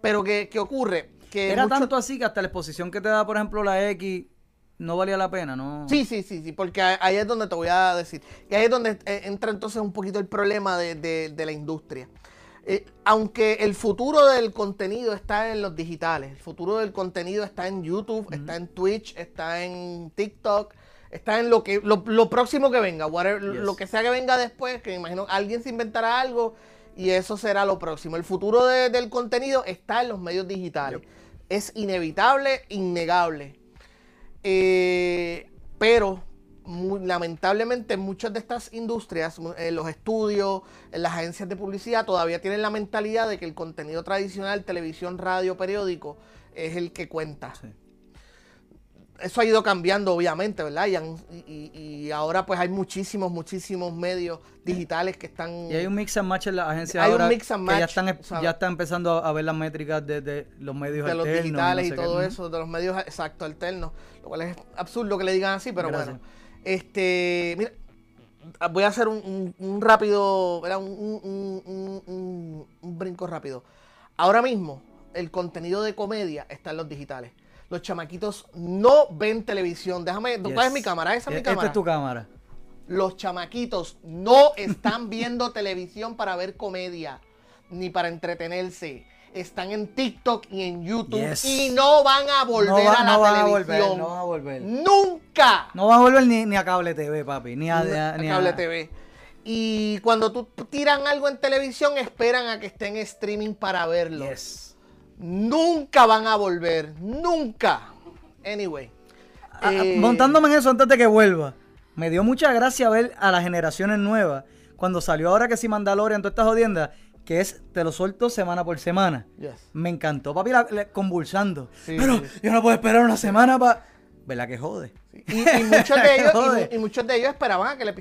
Pero ¿qué, qué ocurre? Que Era tanto así que hasta la exposición que te da, por ejemplo, la X no valía la pena, ¿no? Sí, sí, sí, sí, porque ahí es donde te voy a decir. Y ahí es donde eh, entra entonces un poquito el problema de, la industria. Eh, aunque el futuro del contenido está en los digitales, el futuro del contenido está en YouTube, está en Twitch, está en TikTok, está en lo que lo, próximo que venga, lo que sea que venga después, que me imagino alguien se inventará algo y eso será lo próximo. El futuro del contenido está en los medios digitales. Es inevitable, innegable. Eh, pero lamentablemente muchas de estas industrias, en los estudios, en las agencias de publicidad, todavía tienen la mentalidad de que el contenido tradicional, televisión, radio, periódico, es el que cuenta eso ha ido cambiando, obviamente, ¿verdad? Y, ahora pues hay muchísimos, muchísimos medios digitales que están... Y hay un mix and match en la agencia hay un mix and match, ya están, ya están empezando a ver las métricas de, los medios de los digitales y, todo eso, de los medios exacto alternos, lo cual es absurdo que le digan así, pero bueno. Este, mira, voy a hacer un, rápido, Un, un brinco rápido. Ahora mismo, el contenido de comedia está en los digitales los chamaquitos no ven televisión. Déjame, ¿cuál es mi cámara? Esa es mi cámara. Esta es tu cámara. Los chamaquitos no están viendo televisión para ver comedia, ni para entretenerse. están en TikTok y en YouTube y no van a volver a la no Van a volver, no van a volver. Nunca. No van a volver ni, a cable TV, papi, ni a, cable TV. Y cuando tú tiran algo en televisión, esperan a que esté en streaming para verlo. Nunca van a volver, nunca. Anyway. Eh, montándome en eso antes de que vuelva. Me dio mucha gracia ver a las generaciones nuevas. Cuando salió ahora que si Mandalorian, todas estas jodiendas, que es te lo suelto semana por semana. Me encantó, papi, convulsando. Pero yo no puedo esperar una semana para. ¿Verdad que jode? Y, muchos de ellos, y, muchos de ellos esperaban a que la,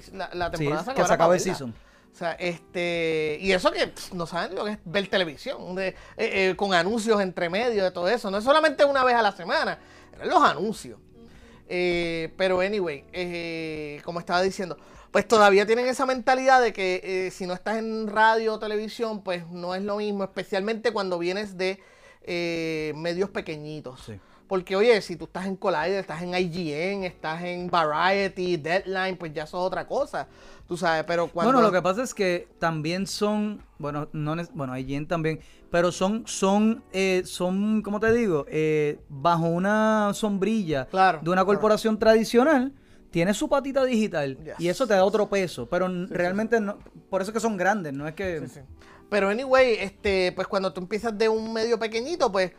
temporada se que se acabe el season. O sea, este. Y eso que no saben lo que es ver televisión, eh, eh, con anuncios entre medio de todo eso. No es solamente una vez a la semana, eran los anuncios. Eh, pero, anyway, como estaba diciendo, pues todavía tienen esa mentalidad de que si no estás en radio o televisión, pues no es lo mismo, especialmente cuando vienes de medios pequeñitos. Sí. Porque, oye, si tú estás en Collider, estás en IGN, estás en Variety, Deadline, pues ya eso es otra cosa. Tú sabes, pero cuando. Bueno, lo que pasa es que también son. Bueno, no bueno, IGN también. Pero son, son, eh, son, ¿cómo te digo? Eh, bajo una sombrilla de una corporación tradicional tiene su patita digital y eso te da otro peso, pero realmente no, por eso es que son grandes, no es que... Pero anyway, este, pues cuando tú empiezas de un medio pequeñito, pues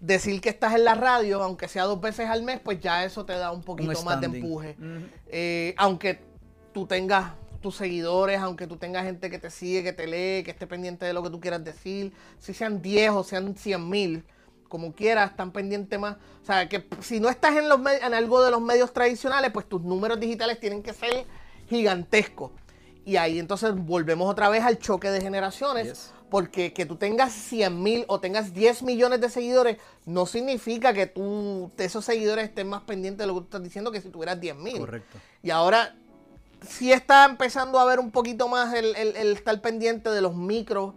decir que estás en la radio, aunque sea dos veces al mes, pues ya eso te da un poquito más de empuje. Eh, aunque tú tengas tus seguidores, aunque tú tengas gente que te sigue, que te lee, que esté pendiente de lo que tú quieras decir, si sean 10 o sean 100 mil, como quieras, están pendientes más. O sea, que si no estás en, los en algo de los medios tradicionales, pues tus números digitales tienen que ser gigantescos. Y ahí entonces volvemos otra vez al choque de generaciones. Porque que tú tengas 100 mil o tengas 10 millones de seguidores no significa que tú, esos seguidores estén más pendientes de lo que tú estás diciendo que si tuvieras 10 mil. Correcto. Y ahora sí está empezando a ver un poquito más el, estar pendiente de los micro,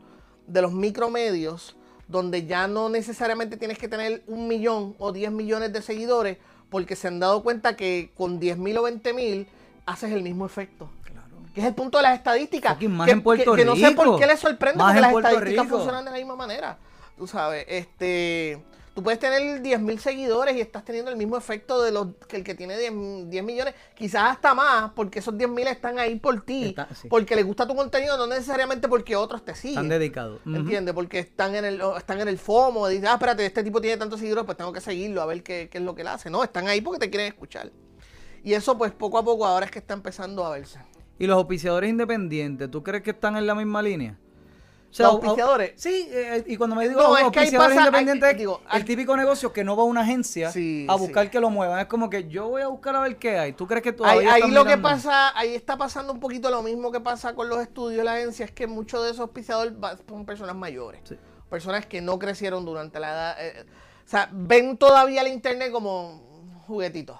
de los micromedios, donde ya no necesariamente tienes que tener un millón o 10 millones de seguidores, porque se han dado cuenta que con 10 mil o 20 mil haces el mismo efecto que es el punto de las estadísticas. que, en Puerto que, no sé por qué les sorprende porque las estadísticas funcionan de la misma manera. Tú sabes, este. Tú puedes tener 10.000 seguidores y estás teniendo el mismo efecto de los que el que tiene 10, millones, quizás hasta más, porque esos 10.000 están ahí por ti, porque les gusta tu contenido, no necesariamente porque otros te siguen. Están dedicados. ¿Entiendes? Porque están en el están en el FOMO, dicen, ah, espérate, este tipo tiene tantos seguidores, pues tengo que seguirlo a ver qué, qué es lo que él hace. No, están ahí porque te quieren escuchar. Y eso pues poco a poco ahora es que está empezando a verse. ¿Y los auspiciadores independientes, tú crees que están en la misma lea? O sea, ¿Los auspiciadores? Sí, eh, y cuando me digo no, auspiciadores independientes, digo, el típico negocio que no va a una agencia a buscar que lo muevan. Es como que yo voy a buscar a ver qué hay. ¿Tú crees que todavía Ahí, ahí lo que pasa, ahí está pasando un poquito lo mismo que pasa con los estudios de la agencia, es que muchos de esos auspiciadores son personas mayores. Personas que no crecieron durante la edad. Eh, o sea, ven todavía el internet como juguetitos.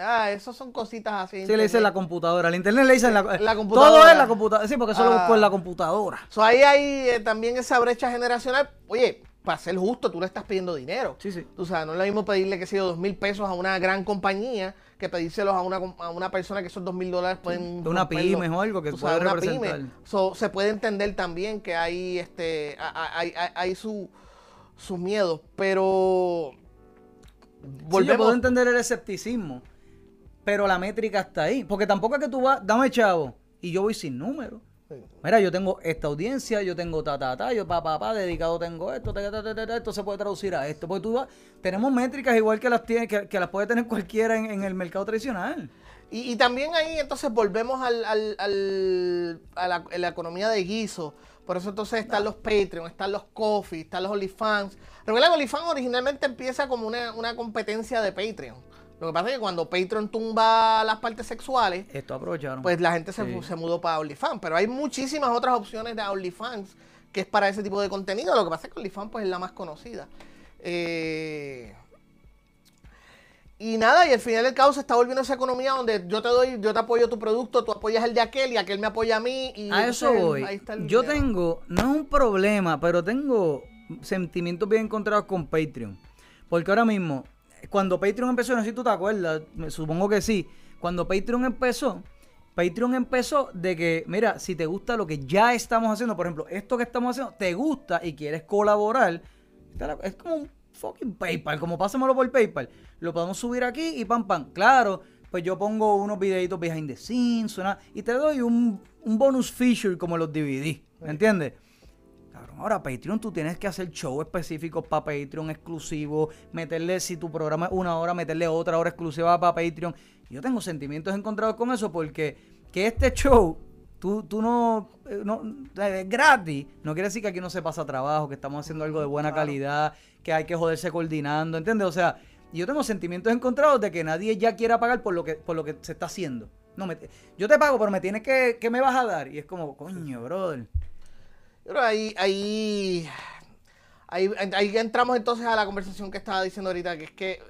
Ah, eso son cositas así. Sí, le dicen la computadora. Al internet le dicen la, computadora. Todo es la computadora. Sí, porque eso lo busco en la ah. computadora. So, ahí hay eh, también esa brecha generacional. Oye, para ser justo, tú le estás pidiendo dinero. Sí, sí. Tú sabes, no es lo mismo pedirle, que sea dos mil pesos a una gran compañía que pedírselos a una, a una persona que esos dos mil dólares pueden. De una pyme o algo que puede representar. So, se puede entender también que hay, este, hay, hay, hay su, su miedo, pero. Volvemos. Sí, yo puedo entender el escepticismo pero la métrica está ahí. Porque tampoco es que tú vas, dame chavo, y yo voy sin número. Mira, yo tengo esta audiencia, yo tengo ta, ta, ta, yo pa, pa, pa, dedicado tengo esto, esto se puede traducir a esto. Porque tú vas, tenemos métricas igual que las tiene, que, las puede tener cualquiera en, el mercado tradicional. Y, también ahí entonces volvemos al, al, a, la, economía de guiso. Por eso entonces están los Patreon, están los Coffee, están los OnlyFans. Recuerda que OnlyFans originalmente empieza como una, una competencia de Patreon. Lo que pasa es que cuando Patreon tumba las partes sexuales, esto aprovecharon. Pues la gente se, mudó para OnlyFans. Pero hay muchísimas otras opciones de OnlyFans que es para ese tipo de contenido. Lo que pasa es que OnlyFans pues, es la más conocida. Eh, y nada, y al final del cabo se está volviendo esa economía donde yo te doy, yo te apoyo tu producto, tú apoyas el de aquel y aquel me apoya a mí. Y a eso voy. yo tengo, no es un problema, pero tengo sentimientos bien encontrados con Patreon. Porque ahora mismo, cuando Patreon empezó, no sé si tú te acuerdas, supongo que sí. Cuando Patreon empezó, Patreon empezó de que, mira, si te gusta lo que ya estamos haciendo, por ejemplo, esto que estamos haciendo, te gusta y quieres colaborar, Es como un fucking PayPal, como pásamelo por PayPal. Lo podemos subir aquí y pam, pam. Claro, pues yo pongo unos videitos behind the scenes y te doy un, un bonus feature como los DVD. ¿Me entiendes? Ahora Patreon tú tienes que hacer show específicos para Patreon exclusivo, meterle, si tu programa es una hora, meterle otra hora exclusiva para Patreon. Yo tengo sentimientos encontrados con eso porque que este show, tú, tú no, eh, no, es gratis, no quiere decir que aquí no se pasa trabajo, que estamos haciendo algo de buena calidad, que hay que joderse coordinando, ¿entiendes? O sea, yo tengo sentimientos encontrados de que nadie ya quiera pagar por lo que, por lo que se está haciendo. No, me, yo te pago, pero me tienes que, que me vas a dar. Y es como, coño, brother. Pero ahí, ahí, ahí, ahí entramos entonces a la conversación que estaba diciendo ahorita, que es que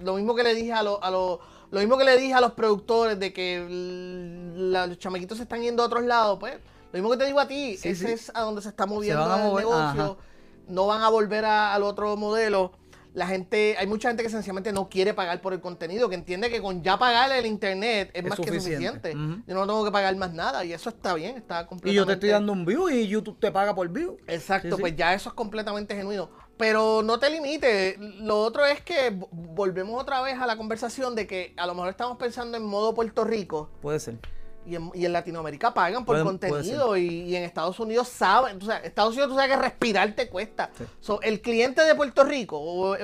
lo mismo que le dije a, lo, a lo, lo mismo que le dije a los productores de que los chamequitos se están yendo a otros lados, pues lo mismo que te digo a ti, ese es a donde se está moviendo el negocio. No van a volver al otro modelo la gente, hay mucha gente que sencillamente no quiere pagar por el contenido, que entiende que con ya pagar el internet es, más que suficiente. Yo no tengo que pagar más nada y eso está bien, está completamente... Y yo te estoy dando un view y YouTube te paga por view. Exacto, pues ya eso es completamente genuino. Pero no te limites. Lo otro es que volvemos otra vez a la conversación de que a lo mejor estamos pensando en modo Puerto Rico. Puede ser y en, Latinoamérica pagan por contenido y, en Estados Unidos saben, o sea, Estados Unidos tú sabes que respirar te cuesta. el cliente de Puerto Rico o,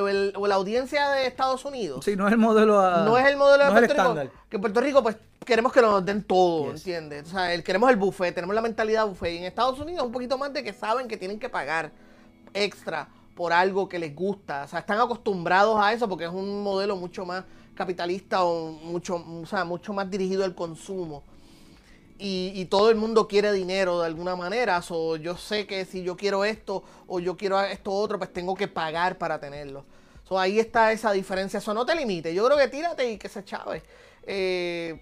la audiencia de Estados Unidos. Sí, no es el modelo No es el modelo de Puerto Rico. Que en Puerto Rico pues queremos que nos den todo, ¿entiendes? O sea, queremos el buffet, tenemos la mentalidad buffet. Y en Estados Unidos un poquito más de que saben que tienen que pagar extra por algo que les gusta. O sea, están acostumbrados a eso porque es un modelo mucho más capitalista o mucho, o sea, mucho más dirigido al consumo y, todo el mundo quiere dinero de alguna manera. So, yo sé que si yo quiero esto o yo quiero esto otro, pues tengo que pagar para tenerlo. So, ahí está esa diferencia. Eso no te limite. Yo creo que tírate y que se chave. Eh,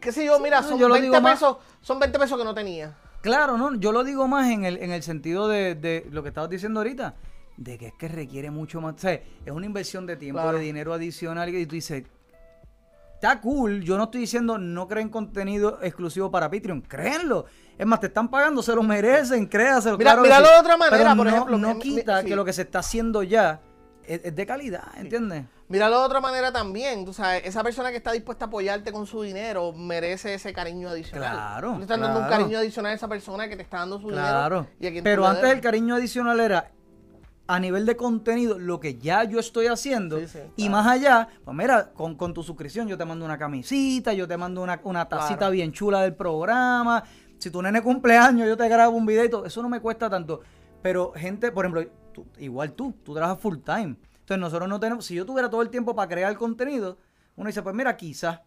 qué sé yo, mira, son, 20 pesos, son 20 pesos que no tenía. Claro, no, yo lo digo más en el, en el sentido de, lo que estabas diciendo ahorita, de que es que requiere mucho más, o sea, es una inversión de tiempo, de dinero adicional, y tú dices, está cool. Yo no estoy diciendo no creen contenido exclusivo para Patreon. Créenlo. Es más, te están pagando, se lo merecen, créaselo. Mira, míralo de otra manera, por no, ejemplo. No quita que lo que se está haciendo ya es, de calidad, ¿entiendes? Míralo de otra manera también. Tú sabes, esa persona que está dispuesta a apoyarte con su dinero merece ese cariño adicional. Claro. Le están dando un cariño adicional a esa persona que te está dando su dinero. Claro. Pero antes el cariño adicional era a nivel de contenido lo que ya yo estoy haciendo y más allá, pues mira, con, tu suscripción yo te mando una camisita, yo te mando una, una tacita bien chula del programa, si tu nene cumpleaños yo te grabo un videito, eso no me cuesta tanto, pero gente, por ejemplo, igual tú, tú trabajas full time, entonces nosotros no tenemos, si yo tuviera todo el tiempo para crear contenido, uno dice, pues mira, quizás,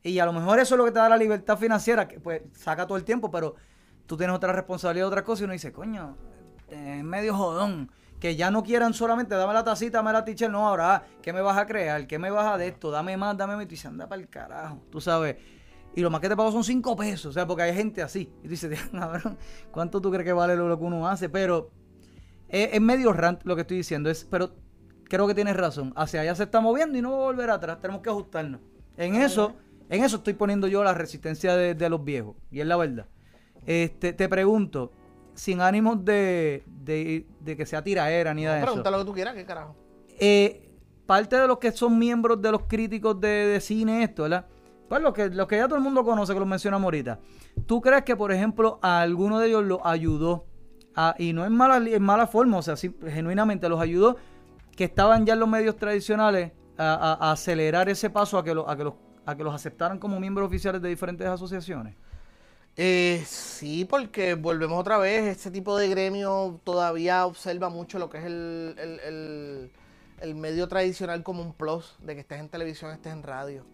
y a lo mejor eso es lo que te da la libertad financiera, que pues saca todo el tiempo, pero tú tienes otra responsabilidad, otra cosa, y uno dice, coño, es medio jodón que ya no quieran solamente dame la tacita, dame la teacher, no, ahora, ah, ¿qué me vas a crear? ¿Qué me vas a de esto? Dame más, dame más. Y dice, anda para el carajo, tú sabes. Y lo más que te pago son cinco pesos, o sea, porque hay gente así. Y tú dices, ¿cuánto tú crees que vale lo, que uno hace? Pero es, medio rant lo que estoy diciendo, es, pero creo que tienes razón. Hacia allá se está moviendo y no va a volver atrás, tenemos que ajustarnos. En eso, en eso estoy poniendo yo la resistencia de, de los viejos, y es la verdad. Este, te pregunto, sin ánimos de, de, que sea tiraera ni nada de eso. Pregunta lo que tú quieras, ¿qué carajo? Eh, parte de los que son miembros de los críticos de, cine, esto, ¿verdad? Pues los que, los que ya todo el mundo conoce, que lo mencionamos ahorita. ¿Tú crees que, por ejemplo, a alguno de ellos lo ayudó? y no en mala, en mala forma, o sea, genuinamente los ayudó, que estaban ya en los medios tradicionales a, acelerar ese paso a que, a, que los, a que los aceptaran como miembros oficiales de diferentes asociaciones? Eh, sí, porque volvemos otra vez, este tipo de gremio todavía observa mucho lo que es el, medio tradicional como un plus, de que estés en televisión, estés en radio.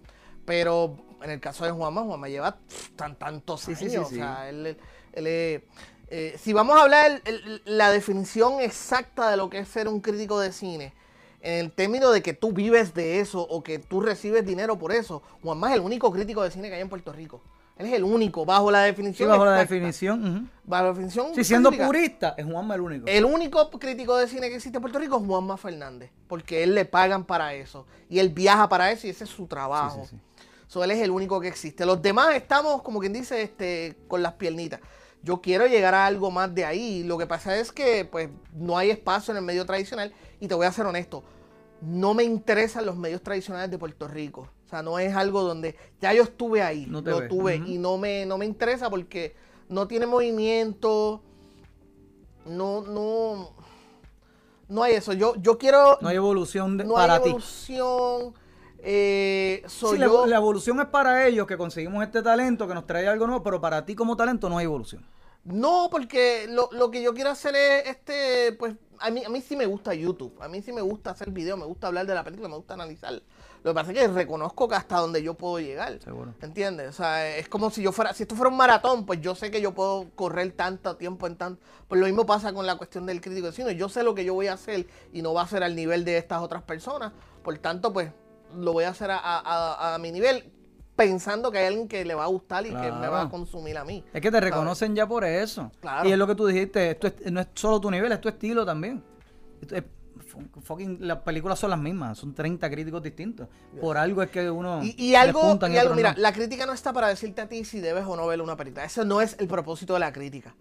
Pero en el caso de Juanma, Juanma lleva tan tantos años. o sea, él, él, eh, si vamos a hablar la definición exacta de lo que es ser un crítico de cine, en el término de que tú vives de eso o que tú recibes dinero por eso, Juanma es el único crítico de cine que hay en Puerto Rico. Él es el único, bajo la definición. bajo la definición. Bajo la definición. Si siendo purista, es Juanma el único. El único crítico de cine que existe en Puerto Rico es Juanma Fernández. Porque él le pagan para eso. Y él viaja para eso y ese es su trabajo. Sí, él es el único que existe. Los demás estamos, como quien dice, este, con las piernitas. yo quiero llegar a algo más de ahí. Lo que pasa es que pues no hay espacio en el medio tradicional y te voy a ser honesto, no me interesan los medios tradicionales de Puerto Rico. O sea, no es algo donde ya yo estuve ahí, no lo tuve y no me, no me interesa porque no tiene movimiento, no, no, no hay eso. Yo, yo quiero. No hay evolución no hay evolución. Eh, sí, la, evolución es para ellos que conseguimos este talento, que nos trae algo nuevo, pero para ti como talento no hay evolución. No, porque lo, que yo quiero hacer es este, pues a mí, a mí sí me gusta YouTube, a mí sí me gusta hacer videos, me gusta hablar de la película, me gusta analizar. Lo que pasa es que reconozco que hasta donde yo puedo llegar. Seguro. ¿Entiendes? O sea, es como si yo fuera, si esto fuera un maratón, pues yo sé que yo puedo correr tanto tiempo en tanto. Pues lo mismo pasa con la cuestión del crítico de cine. Yo sé lo que yo voy a hacer y no va a ser al nivel de estas otras personas. Por tanto, pues lo voy a hacer a, mi nivel pensando que hay alguien que le va a gustar y que me va a consumir a mí. Es que te reconocen ya por eso. Claro. Y es lo que tú dijiste, esto no es solo tu nivel, es tu estilo también. Las películas son las mismas, son 30 críticos distintos. Por algo es que uno. Y, algo, y algo mira, la crítica no está para decirte a ti si debes o no ver una película. Eso no es el propósito de la crítica.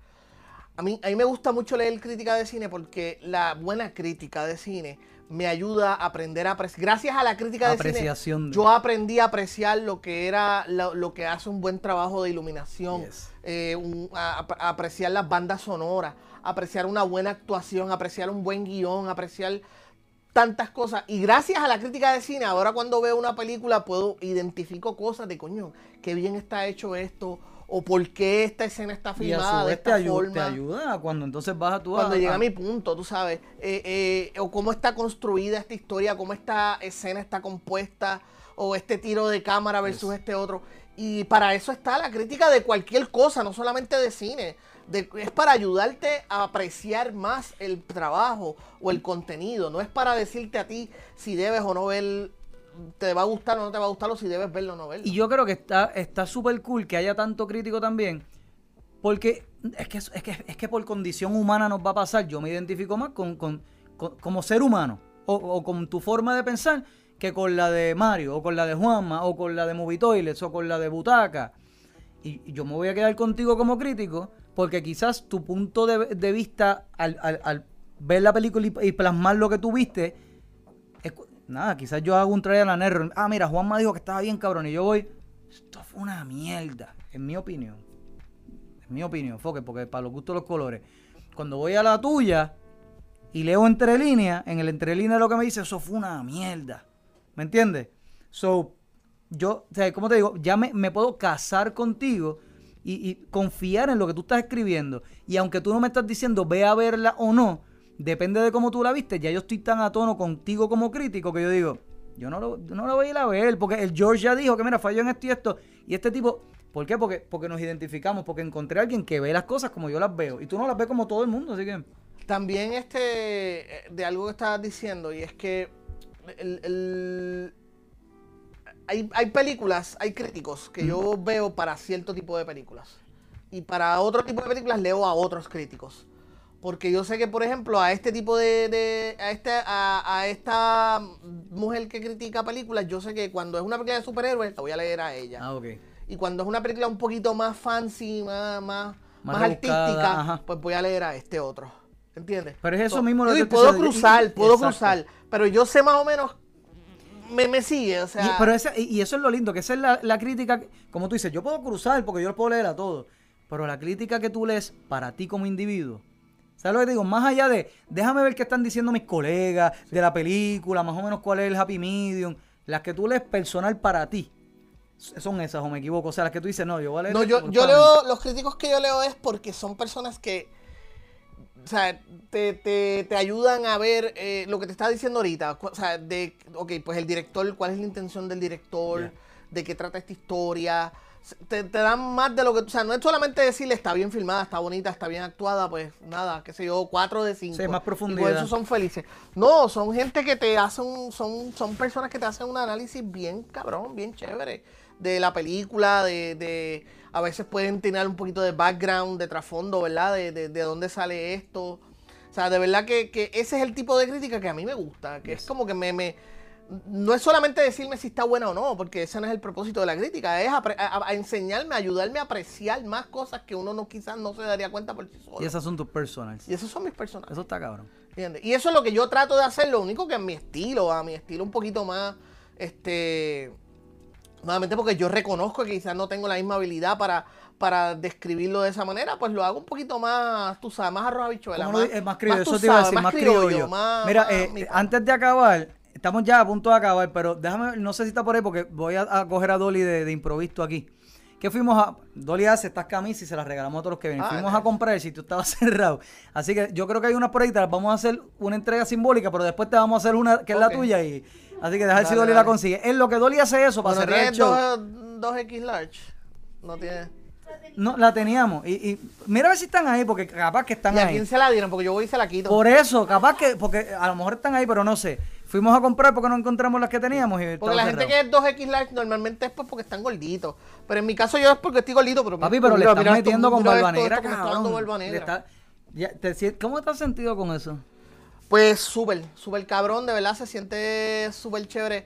A mí, a mí me gusta mucho leer crítica de cine porque la buena crítica de cine me ayuda a aprender a apreciar. Gracias a la crítica de cine, yo aprendí a apreciar lo que era lo, que hace un buen trabajo de iluminación, eh, a, apreciar las bandas sonoras, apreciar una buena actuación, apreciar un buen guion, apreciar tantas cosas. Y gracias a la crítica de cine, ahora cuando veo una película puedo identifico cosas de coño, qué bien está hecho esto o por qué esta escena está filmada de esta te forma. Te ayuda cuando entonces vas a tu Cuando llega a mi punto, tú sabes, eh, eh, o cómo está construida esta historia, cómo esta escena está compuesta, o este tiro de cámara versus este otro. Y para eso está la crítica de cualquier cosa, no solamente de cine. Es para ayudarte a apreciar más el trabajo o el contenido. No es para decirte a ti si debes o no ver te va a gustar o no te va a gustar o si debes verlo o no verlo. Y yo creo que está súper cool que haya tanto crítico también, porque es que, es, que, es que por condición humana nos va a pasar. Yo me identifico más con, como ser humano o, con tu forma de pensar que con la de Mario o con la de Juanma o con la de Movie Toilets o con la de Butaca. Y, yo me voy a quedar contigo como crítico porque quizás tu punto de, vista al, ver la película y, plasmar lo que tú viste nada, quizás yo hago un trial and error. Ah, mira, Juanma dijo que estaba bien cabrón y yo voy, esto fue una mierda, en mi opinión. En mi opinión, foque, porque para los gustos los colores. Cuando voy a la tuya y leo entre líneas, en el entre líneas lo que me dice, eso fue una mierda. ¿Me entiendes? So, yo, o sea, como te digo, ya me puedo casar contigo y, confiar en lo que tú estás escribiendo. Y aunque tú no me estás diciendo ve a verla o no, depende de cómo tú la viste, ya yo estoy tan a tono contigo como crítico que yo digo, yo no lo, no lo voy a ir a ver, porque el George ya dijo que mira, falló en esto y esto, y este tipo, ¿por qué? Porque, porque nos identificamos, porque encontré a alguien que ve las cosas como yo las veo, y tú no las ves como todo el mundo, así que... También este, de algo que estabas diciendo, y es que hay, hay películas, hay críticos que yo veo para cierto tipo de películas. Y para otro tipo de películas leo a otros críticos. Porque yo sé que, por ejemplo, a este tipo de. a, este, a, esta mujer que critica películas, yo sé que cuando es una película de superhéroes, la voy a leer a ella. Ah, ok. Y cuando es una película un poquito más fancy, más, más, más, artística, pues voy a leer a este otro. ¿Entiendes? Pero es eso mismo lo que puedo cruzar, puedo cruzar. Pero yo sé más o menos. Me, me sigue, o sea. Y, pero y eso es lo lindo, que esa es la, la crítica. Como tú dices, yo puedo cruzar porque yo lo puedo leer a todos. Pero la crítica que tú lees para ti como individuo ¿Sabes lo que te digo? Más allá de, déjame ver qué están diciendo mis colegas de la película, más o menos cuál es el happy medium, las que tú lees personal para ti. Son esas, o me equivoco. O sea, las que tú dices, no, yo voy a leer. No, yo, yo leo, los críticos que yo leo es porque son personas que, o sea, te, te, te ayudan a ver eh, lo que te estaba diciendo ahorita. O sea, de, ok, pues el director, cuál es la intención del director, de qué trata esta historia te, dan más de lo que. O sea, no es solamente decirle está bien filmada, está bonita, está bien actuada, pues nada, qué sé yo, cuatro de cinco. Sí, más profundidad. Y eso son felices. No, son gente que te hacen. Son, son personas que te hacen un análisis bien cabrón, bien chévere de la película, de, de a veces pueden tener un poquito de background, de trasfondo, ¿verdad? De, de, de, dónde sale esto. O sea, de verdad que, que, ese es el tipo de crítica que a mí me gusta, que es como que me, me no es solamente decirme si está buena o no, porque ese no es el propósito de la crítica, es a, enseñarme, ayudarme a apreciar más cosas que uno no quizás no se daría cuenta por sí solo. Y esas son tus personas. Y esos son mis personas. Eso está cabrón. Y eso es lo que yo trato de hacer, lo único que es mi estilo, a mi estilo un poquito más, este, nuevamente porque yo reconozco que quizás no tengo la misma habilidad para, para describirlo de esa manera, pues lo hago un poquito más, tú sabes, más arroz habichuela. Más, es más criollo, eso te iba a decir, más, criollo. Mira, eh, antes de acabar, estamos ya a punto de acabar, pero déjame, no sé si está por ahí porque voy a, coger a Dolly de, de improviso aquí. ¿Qué fuimos a. Dolly hace estas camisas y se las regalamos a todos los que vienen. Ah, fuimos a comprar, el sitio estaba cerrado. Así que yo creo que hay unas por ahí, te las vamos a hacer una entrega simbólica, pero después te vamos a hacer una que es la tuya. y Así que dejar si Dolly la consigue. Es lo que Dolly hace eso para cerrar el show. Dos, x large. No tiene. No, la teníamos. Y, mira a ver si están ahí, porque capaz que están ahí. ¿Y a quién se la dieron? Porque yo voy y se la quito. Por eso, capaz que, porque a lo mejor están ahí, pero no sé. Fuimos a comprar porque no encontramos las que teníamos. Y porque la gente que es 2X large normalmente es pues porque están gorditos. Pero en mi caso yo es porque estoy gordito. Pero Papi, pero le estás metiendo con barba negra, ¿Cómo te has sentido con eso? Pues súper, súper cabrón, de verdad se siente súper chévere.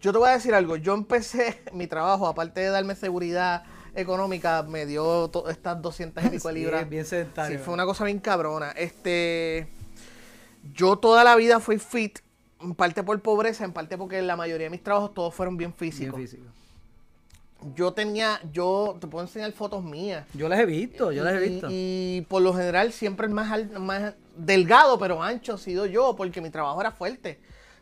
Yo te voy a decir algo, yo empecé mi trabajo, aparte de darme seguridad económica, me dio estas 200 y pico libras. bien sedentario. Sí, fue una cosa bien cabrona. Este, yo toda la vida fui fit en parte por pobreza, en parte porque la mayoría de mis trabajos todos fueron bien físicos. Bien físicos. Yo tenía, yo te puedo enseñar fotos mías. Yo las he visto, yo las he visto. Y, por lo general siempre el más, más delgado, pero ancho, he sido yo, porque mi trabajo era fuerte.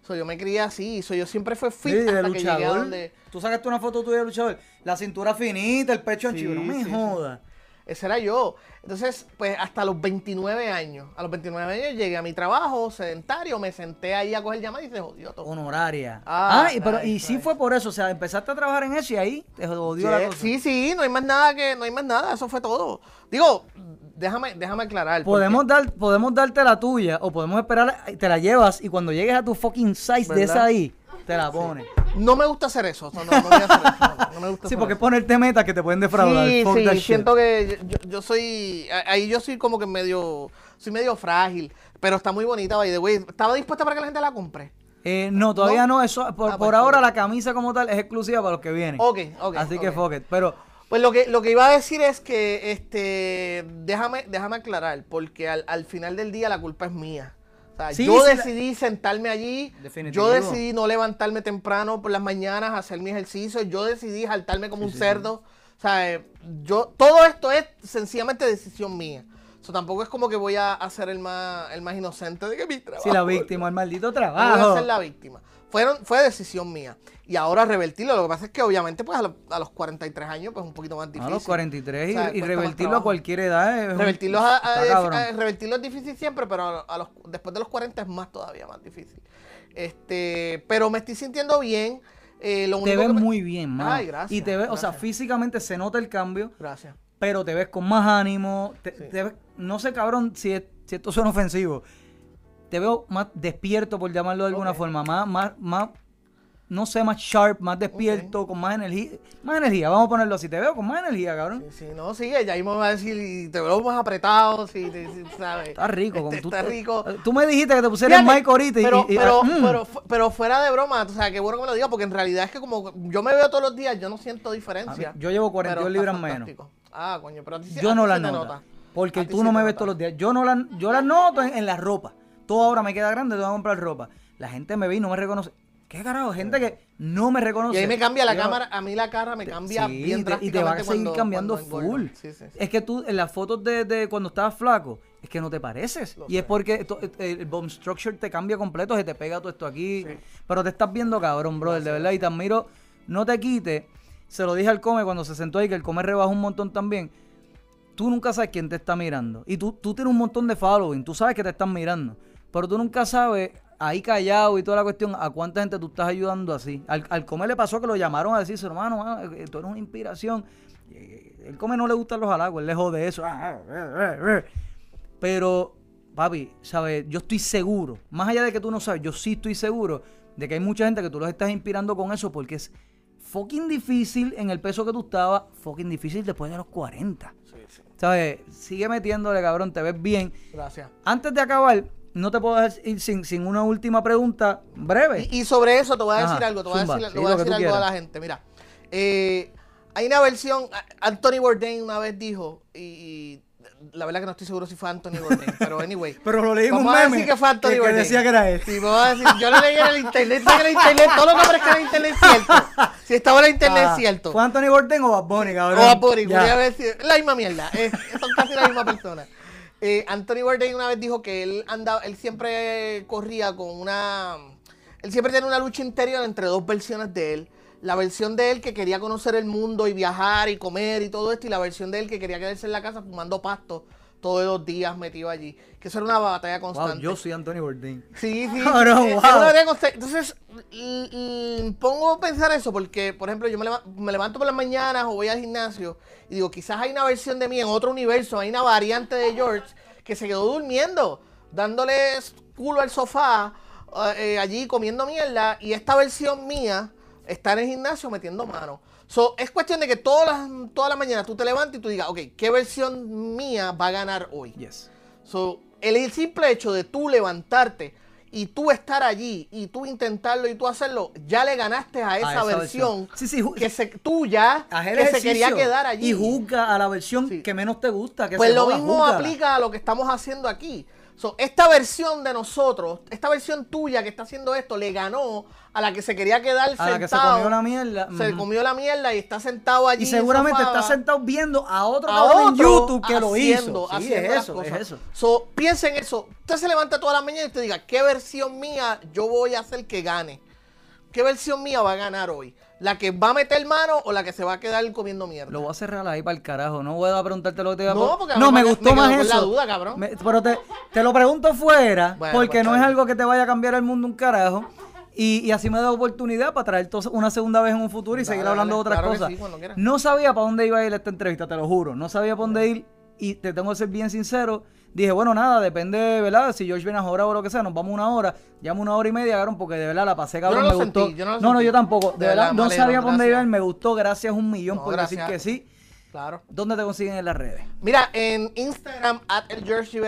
So, yo me crié así, so, yo siempre fui fit hasta que llegué a donde... Tú sacaste una foto tuya de luchador, la cintura finita, el pecho ancho, no me jodas. Ese era yo. Entonces, pues hasta los 29 años. A los 29 años llegué a mi trabajo sedentario, me senté ahí a coger llamadas y se jodió todo. Honoraria. Ah, ah y, pero, y sí fue por eso. O sea, empezaste a trabajar en eso y ahí te jodió la cosa. Sí, sí, no hay más nada que, no hay más nada. Eso fue todo. Digo, déjame, déjame aclarar. Podemos, dar, podemos darte la tuya o podemos esperar, te la llevas y cuando llegues a tu fucking size de esa ahí, te la pones. No me gusta hacer eso. No, no, voy a hacer eso. No, me gusta sí, porque ponerte meta que te pueden defraudar. Sí, sí, siento que yo, soy. Ahí yo soy como que medio. Soy medio frágil. Pero está muy bonita, by the way. ¿Estaba dispuesta para que la gente la compre? Eh, no, todavía no. Eso, por, ah, pues, ahora la camisa como tal es exclusiva para los que vienen. Ok, ok. Así que fuck it. Pero. Pues lo que, lo que iba a decir es que, este, déjame, déjame aclarar, porque al, al final del día la culpa es mía yo decidí sentarme allí, yo decidí no levantarme temprano por las mañanas, hacer mi ejercicio, yo decidí saltarme como un cerdo. O sea, yo, todo esto es sencillamente decisión mía. Eso tampoco es como que voy a, ser el más, el más inocente de que mi trabajo. Sí, la víctima, el maldito trabajo. voy a ser la víctima. Fueron, fue decisión mía. Y ahora revertirlo, lo que pasa es que obviamente pues a, los 43 años pues un poquito más difícil. A los 43 y, revertirlo a cualquier edad es revertirlo, a, revertirlo es difícil siempre, pero a, los, después de los 40 es más todavía más difícil. Este, pero me estoy sintiendo bien. Eh, lo te ves muy bien, man. Ay, gracias. Y te ves, o sea, físicamente se nota el cambio. Gracias. Pero te ves con más ánimo. no sé, cabrón, si, si esto suena ofensivo. Te veo más despierto, por llamarlo de alguna forma. Más, más, más no sé, más sharp, más despierto, con más energía. Más energía, vamos a ponerlo así. Te veo con más energía, cabrón. Sí, sí no, sí, ella mismo me va a decir, te veo más apretado, sí, ¿sabes? Está rico. Este, está rico. Tú me dijiste que te pusieras el mic ahorita pero, y... pero, mm. pero, pero, fuera de broma, o sea, qué bueno que me lo digas, porque en realidad es que como yo me veo todos los días, yo no siento diferencia. yo llevo 42 libras menos. Ah, coño, pero a ti Yo no las noto. Porque tú no me ves todos los días. Yo no las yo las noto en, en la ropa. Todo ahora me queda grande, tengo que comprar ropa. La gente me ve y no me reconoce. ¿Qué carajo? Gente que no me reconoce. Y ahí me cambia la cámara, a mí la cara me cambia bien Y te va a seguir cambiando full. es que tú, en las fotos de, cuando estabas flaco, es que no te pareces. y es porque el bone structure te cambia completo, se te pega todo esto aquí. Pero te estás viendo cabrón, brother, de verdad. Y te admiro, no te quites. Se lo dije al come cuando se sentó ahí, que el come rebajó un montón también. Tú nunca sabes quién te está mirando. Y tú, tú tienes un montón de following, tú sabes que te están mirando. Pero tú nunca sabes ahí callado y toda la cuestión, ¿a cuánta gente tú estás ayudando así? Al, al comer le pasó que lo llamaron a decirse, hermano, eh, tú eres una inspiración. El come no le gustan los halagos, él lejos de eso. Ah, ah, ah, Pero, papi, ¿sabes? Yo estoy seguro, más allá de que tú no sabes, yo sí estoy seguro de que hay mucha gente que tú los estás inspirando con eso porque es fucking difícil en el peso que tú estabas, fucking difícil después de los 40. Sí, sí. ¿Sabes? Sigue metiéndole, cabrón, te ves bien. Gracias. Antes de acabar, no te puedo ir sin, sin una última pregunta breve. Y, sobre eso te voy a decir algo, te voy a decir, voy a decir algo a la gente. Mira, eh, hay una versión, Anthony Bourdain una vez dijo, y, la verdad que no estoy seguro si fue Anthony Bourdain, pero anyway. pero lo leímos a decir que fue Anthony que, decía que era él. Sí, vamos a decir, yo lo leí en el internet, que el internet, todo lo que aparezca en el internet es cierto. Si estaba en el internet es ah, cierto. ¿Fue Anthony Bourdain o Bad Bunny, cabrón? O Bad Bunny, voy a ver la misma mierda, son casi la misma persona. Eh, Anthony Bourdain una vez dijo que él andaba, él siempre corría con una, él siempre tenía una lucha interior entre dos versiones de él. La versión de él que quería conocer el mundo y viajar y comer y todo esto, y la versión de él que quería quedarse en la casa fumando pasto todos los días metido allí. Que eso era una batalla constante. yo soy Anthony Bourdain. Sí, sí. Oh, no, wow. Entonces, pongo a pensar eso porque, por ejemplo, yo me levanto, me levanto por las mañanas o voy al gimnasio y digo, quizás hay una versión de mí en otro universo, hay una variante de George que se quedó durmiendo, dándole culo al sofá, eh, allí comiendo mierda, y esta versión mía estar en el gimnasio metiendo mano. So, es cuestión de que todas las, toda la mañana tú te levantes y tú digas, ok, ¿qué versión mía va a ganar hoy? Yes. So, el simple hecho de tú levantarte y tú estar allí y tú intentarlo y tú hacerlo, ya le ganaste a esa, versión, que se, tuya que se quería quedar allí. Y juzga a la versión que menos te gusta. Que pues lo mismo aplica a lo que estamos haciendo aquí. So, esta versión de nosotros, esta versión tuya que está haciendo esto, le ganó a la que se quería quedar a La que se comió la mierda. Se comió la mierda y está sentado allí. Y seguramente está sentado viendo a otro, en YouTube que lo hizo. Sí, es eso, es eso. So, piensa en eso. Usted se levanta toda la mañana y te diga, ¿qué versión mía yo voy a hacer que gane? ¿Qué versión mía va a ganar hoy? ¿La que va a meter mano o la que se va a quedar comiendo mierda? Lo voy a cerrar ahí para el carajo. No voy a preguntarte lo que te iba a No, porque no me, gustó más eso. La duda, cabrón. pero te, te, lo pregunto fuera, porque pues no es algo que te vaya a cambiar el mundo un carajo. Y, y, así me da oportunidad para traer una segunda vez en un futuro y seguir hablando de otras cosas. no sabía para dónde iba a ir esta entrevista, te lo juro. No sabía para dónde ir y te tengo que ser bien sincero dije, bueno, nada, depende, ¿verdad? Si George viene a o lo que sea, nos vamos una hora, llamo una hora y media, cabrón, porque de verdad la pasé, cabrón, me gustó. no, no, yo tampoco. De, verdad, no sabía por dónde iba, me gustó, gracias un millón por decir que sí. Claro. ¿Dónde te consiguen en las redes? Mira, en Instagram, at el George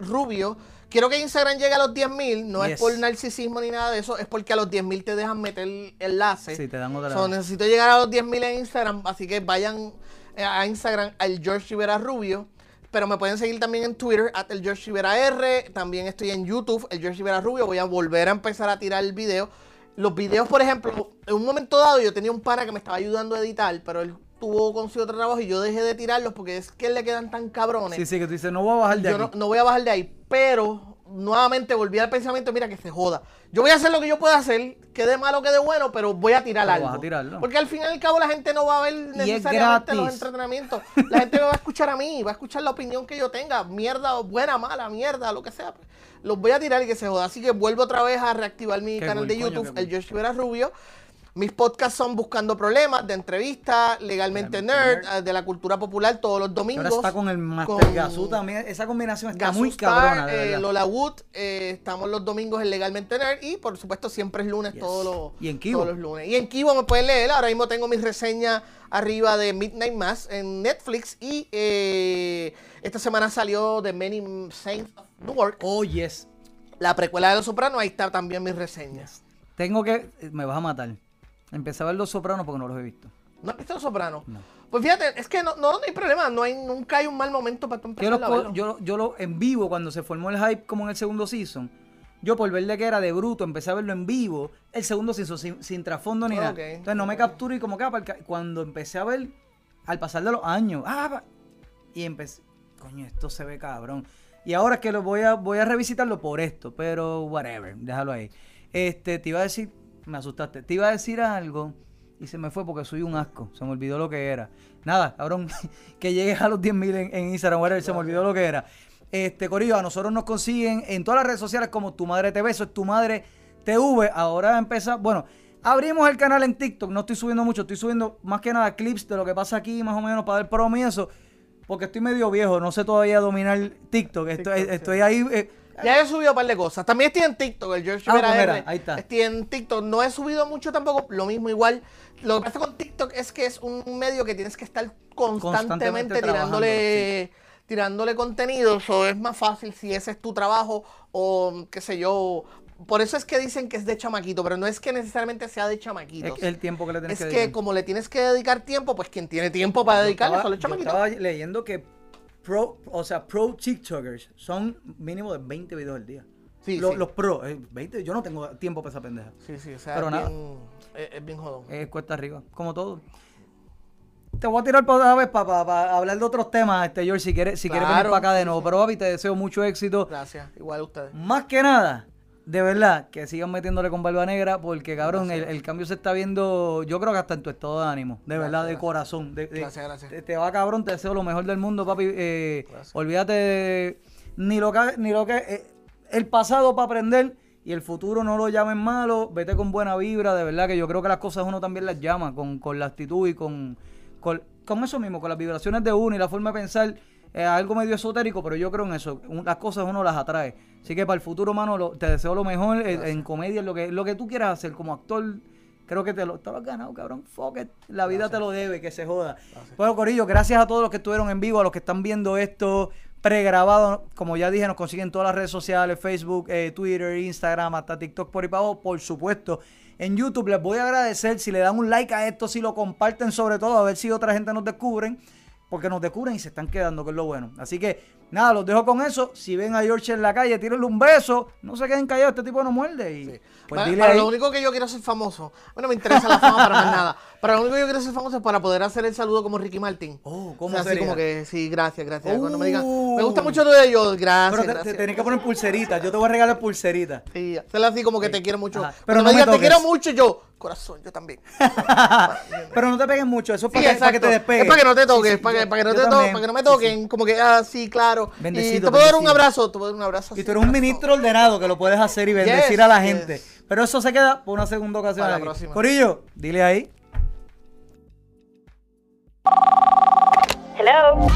Rubio. Quiero que Instagram llegue a los 10.000, no es por narcisismo ni nada de eso, es porque a los 10.000 te dejan meter enlace. Sí, te dan otra so, Necesito llegar a los 10.000 en Instagram, así que vayan a Instagram al George Rivera Rubio. Pero me pueden seguir también en Twitter, at el George Rivera R. También estoy en YouTube, el George Rivera Rubio. Voy a volver a empezar a tirar el video. Los videos, por ejemplo, en un momento dado yo tenía un pana que me estaba ayudando a editar, pero él tuvo consigo otro trabajo y yo dejé de tirarlos porque es que le quedan tan cabrones. Sí, sí, que tú dices, no voy a bajar de ahí. no voy a bajar de ahí, pero nuevamente volví al pensamiento, mira que se joda. Yo voy a hacer lo que yo pueda hacer, que de malo, que de bueno, pero voy a tirar algo. Porque al fin y al cabo la gente no va a ver necesariamente los entrenamientos. La gente me va a escuchar a mí, va a escuchar la opinión que yo tenga, mierda, buena, mala, mierda, lo que sea. Los voy a tirar y que se joda. Así que vuelvo otra vez a reactivar mi canal de YouTube, el Josh Vera Rubio. Mis podcasts son Buscando Problemas, de entrevistas, Legalmente Nerd, eh, de la cultura popular todos los domingos. Ahora está con el Master Gazú también. Esa combinación está muy cabrona. Eh, Lola Wood, eh, estamos los domingos en Legalmente Nerd y por supuesto siempre es lunes todos, los, ¿Y en todos los lunes. Y en Kibo me pueden leer. Ahora mismo tengo mis reseñas arriba de Midnight Mass en Netflix y esta semana salió The Many Saints of Newark. Oh, yes. La precuela de Los Sopranos, ahí está también mis reseñas. Tengo que... Me vas a matar. Empecé a ver Los Sopranos porque no los he visto. ¿No has visto Los Sopranos? Pues fíjate, es que no, no, hay problema, no hay, nunca hay un mal momento para empezar yo a Yo, yo lo, en vivo, cuando se formó el hype como en el segundo season, yo por verle que era de bruto, empecé a verlo en vivo, el segundo season, sin, sin trasfondo ni nada. Entonces no me capturé y como que ah, cuando empecé a ver, al pasar de los años, ah, y empecé, coño, esto se ve cabrón. Y ahora es que lo voy a, voy a revisitarlo por esto, pero whatever, déjalo ahí. Este, te iba a decir, me asustaste. Te iba a decir algo y se me fue porque soy un asco. Se me olvidó lo que era. Nada, cabrón, que llegues a los 10.000 en, en Instagram, se me olvidó lo que era. Este, Corillo, a nosotros nos consiguen en todas las redes sociales como Tu Madre TV, eso es Tu Madre TV. Ahora empieza, bueno, abrimos el canal en TikTok, no estoy subiendo mucho, estoy subiendo más que nada clips de lo que pasa aquí, más o menos, para dar eso, porque estoy medio viejo, no sé todavía dominar TikTok, estoy, estoy ahí... Eh, ya he subido un par de cosas. También estoy en TikTok, el George ah, pues ahí está. Estoy en TikTok. No he subido mucho tampoco. Lo mismo igual. Lo que pasa con TikTok es que es un medio que tienes que estar constantemente, tirándole tirándole contenido, o es más fácil si ese es tu trabajo o qué sé yo. Por eso es que dicen que es de chamaquito, pero no es que necesariamente sea de chamaquito. Es el tiempo que le tienes es que que, como le tienes que dedicar tiempo, pues quien tiene tiempo para dedicarle son los Yo chamaquitos. estaba leyendo que pro, o sea, pro TikTokers son mínimo de 20 videos al día. Sí, los, sí. los pro, eh, 20, yo no tengo tiempo para esa pendeja. Sí, sí, o sea, Pero es, nada. bien, es, es bien jodón. Es cuesta arriba, como todo. Te voy a tirar para otra vez para hablar de otros temas, este George, si quieres, si quieres venir para acá de nuevo. sí. Pero papi, te deseo mucho éxito. Gracias, igual a ustedes. Más que nada, de verdad, que sigan metiéndole con barba negra, porque cabrón, el, el cambio se está viendo, yo creo que hasta en tu estado de ánimo, de verdad, de gracias. corazón. de- de- Gracias, gracias. Te, te va cabrón, te deseo lo mejor del mundo, papi. eh, olvídate de- ni lo que, ni lo que eh, el pasado para aprender y el futuro no lo llamen malo, vete con buena vibra, de verdad que yo creo que las cosas uno también las llama, con, con la actitud y con, con, con eso mismo, con las vibraciones de uno y la forma de pensar. Algo medio esotérico, pero yo creo en eso. Las cosas uno las atrae. Así que para el futuro, mano, lo- te deseo lo mejor en, en comedia, en lo que, lo que tú quieras hacer como actor. Creo que te lo, te lo has ganado, cabrón. Fuck it. La vida te lo debe, que se joda. Bueno, Corillo, gracias a todos los que estuvieron en vivo, a los que están viendo esto pregrabado. Como ya dije, nos consiguen todas las redes sociales, Facebook, eh, Twitter, Instagram, hasta TikTok por y para abajo, por supuesto. En YouTube les voy a agradecer si le dan un like a esto, si lo comparten sobre todo, a ver si otra gente nos descubren. Porque nos descubren y se están quedando, que es lo bueno. Así que, nada, los dejo con eso. Si ven a George en la calle, tírenle un beso. No se queden callados, este tipo no muerde. Y, pues para, lo único que yo quiero ser famoso, bueno, me interesa la fama para más nada. Para lo único que yo quiero ser famoso es para poder hacer el saludo como Ricky Martin. Oh, O ¿cómo sea, así como que, sí, gracias, gracias. Cuando me digan, Uh. me gusta mucho tu de ellos, gracias, Pero te, gracias. tenés que poner pulseritas. Yo te voy a regalar pulseritas. Sí, hacerlo así como que te quiero mucho. Ajá. Pero no me digan, te quiero mucho, yo, corazón, yo también. Pero no te peguen mucho. Eso es Sí, para, que, para que te despegues. Es para que no te toques, sí, para, que, yo- para que no te to- también. para que no me Sí, toquen, como que, ah, sí, claro. Bendecido, y te puedo dar un abrazo, te puedo dar un abrazo. Y así, tú eres un ministro ordenado que lo puedes hacer y bendecir a la yes. gente. Pero eso se queda por una segunda ocasión. Para la próxima. Corillo, dile ahí. Hello.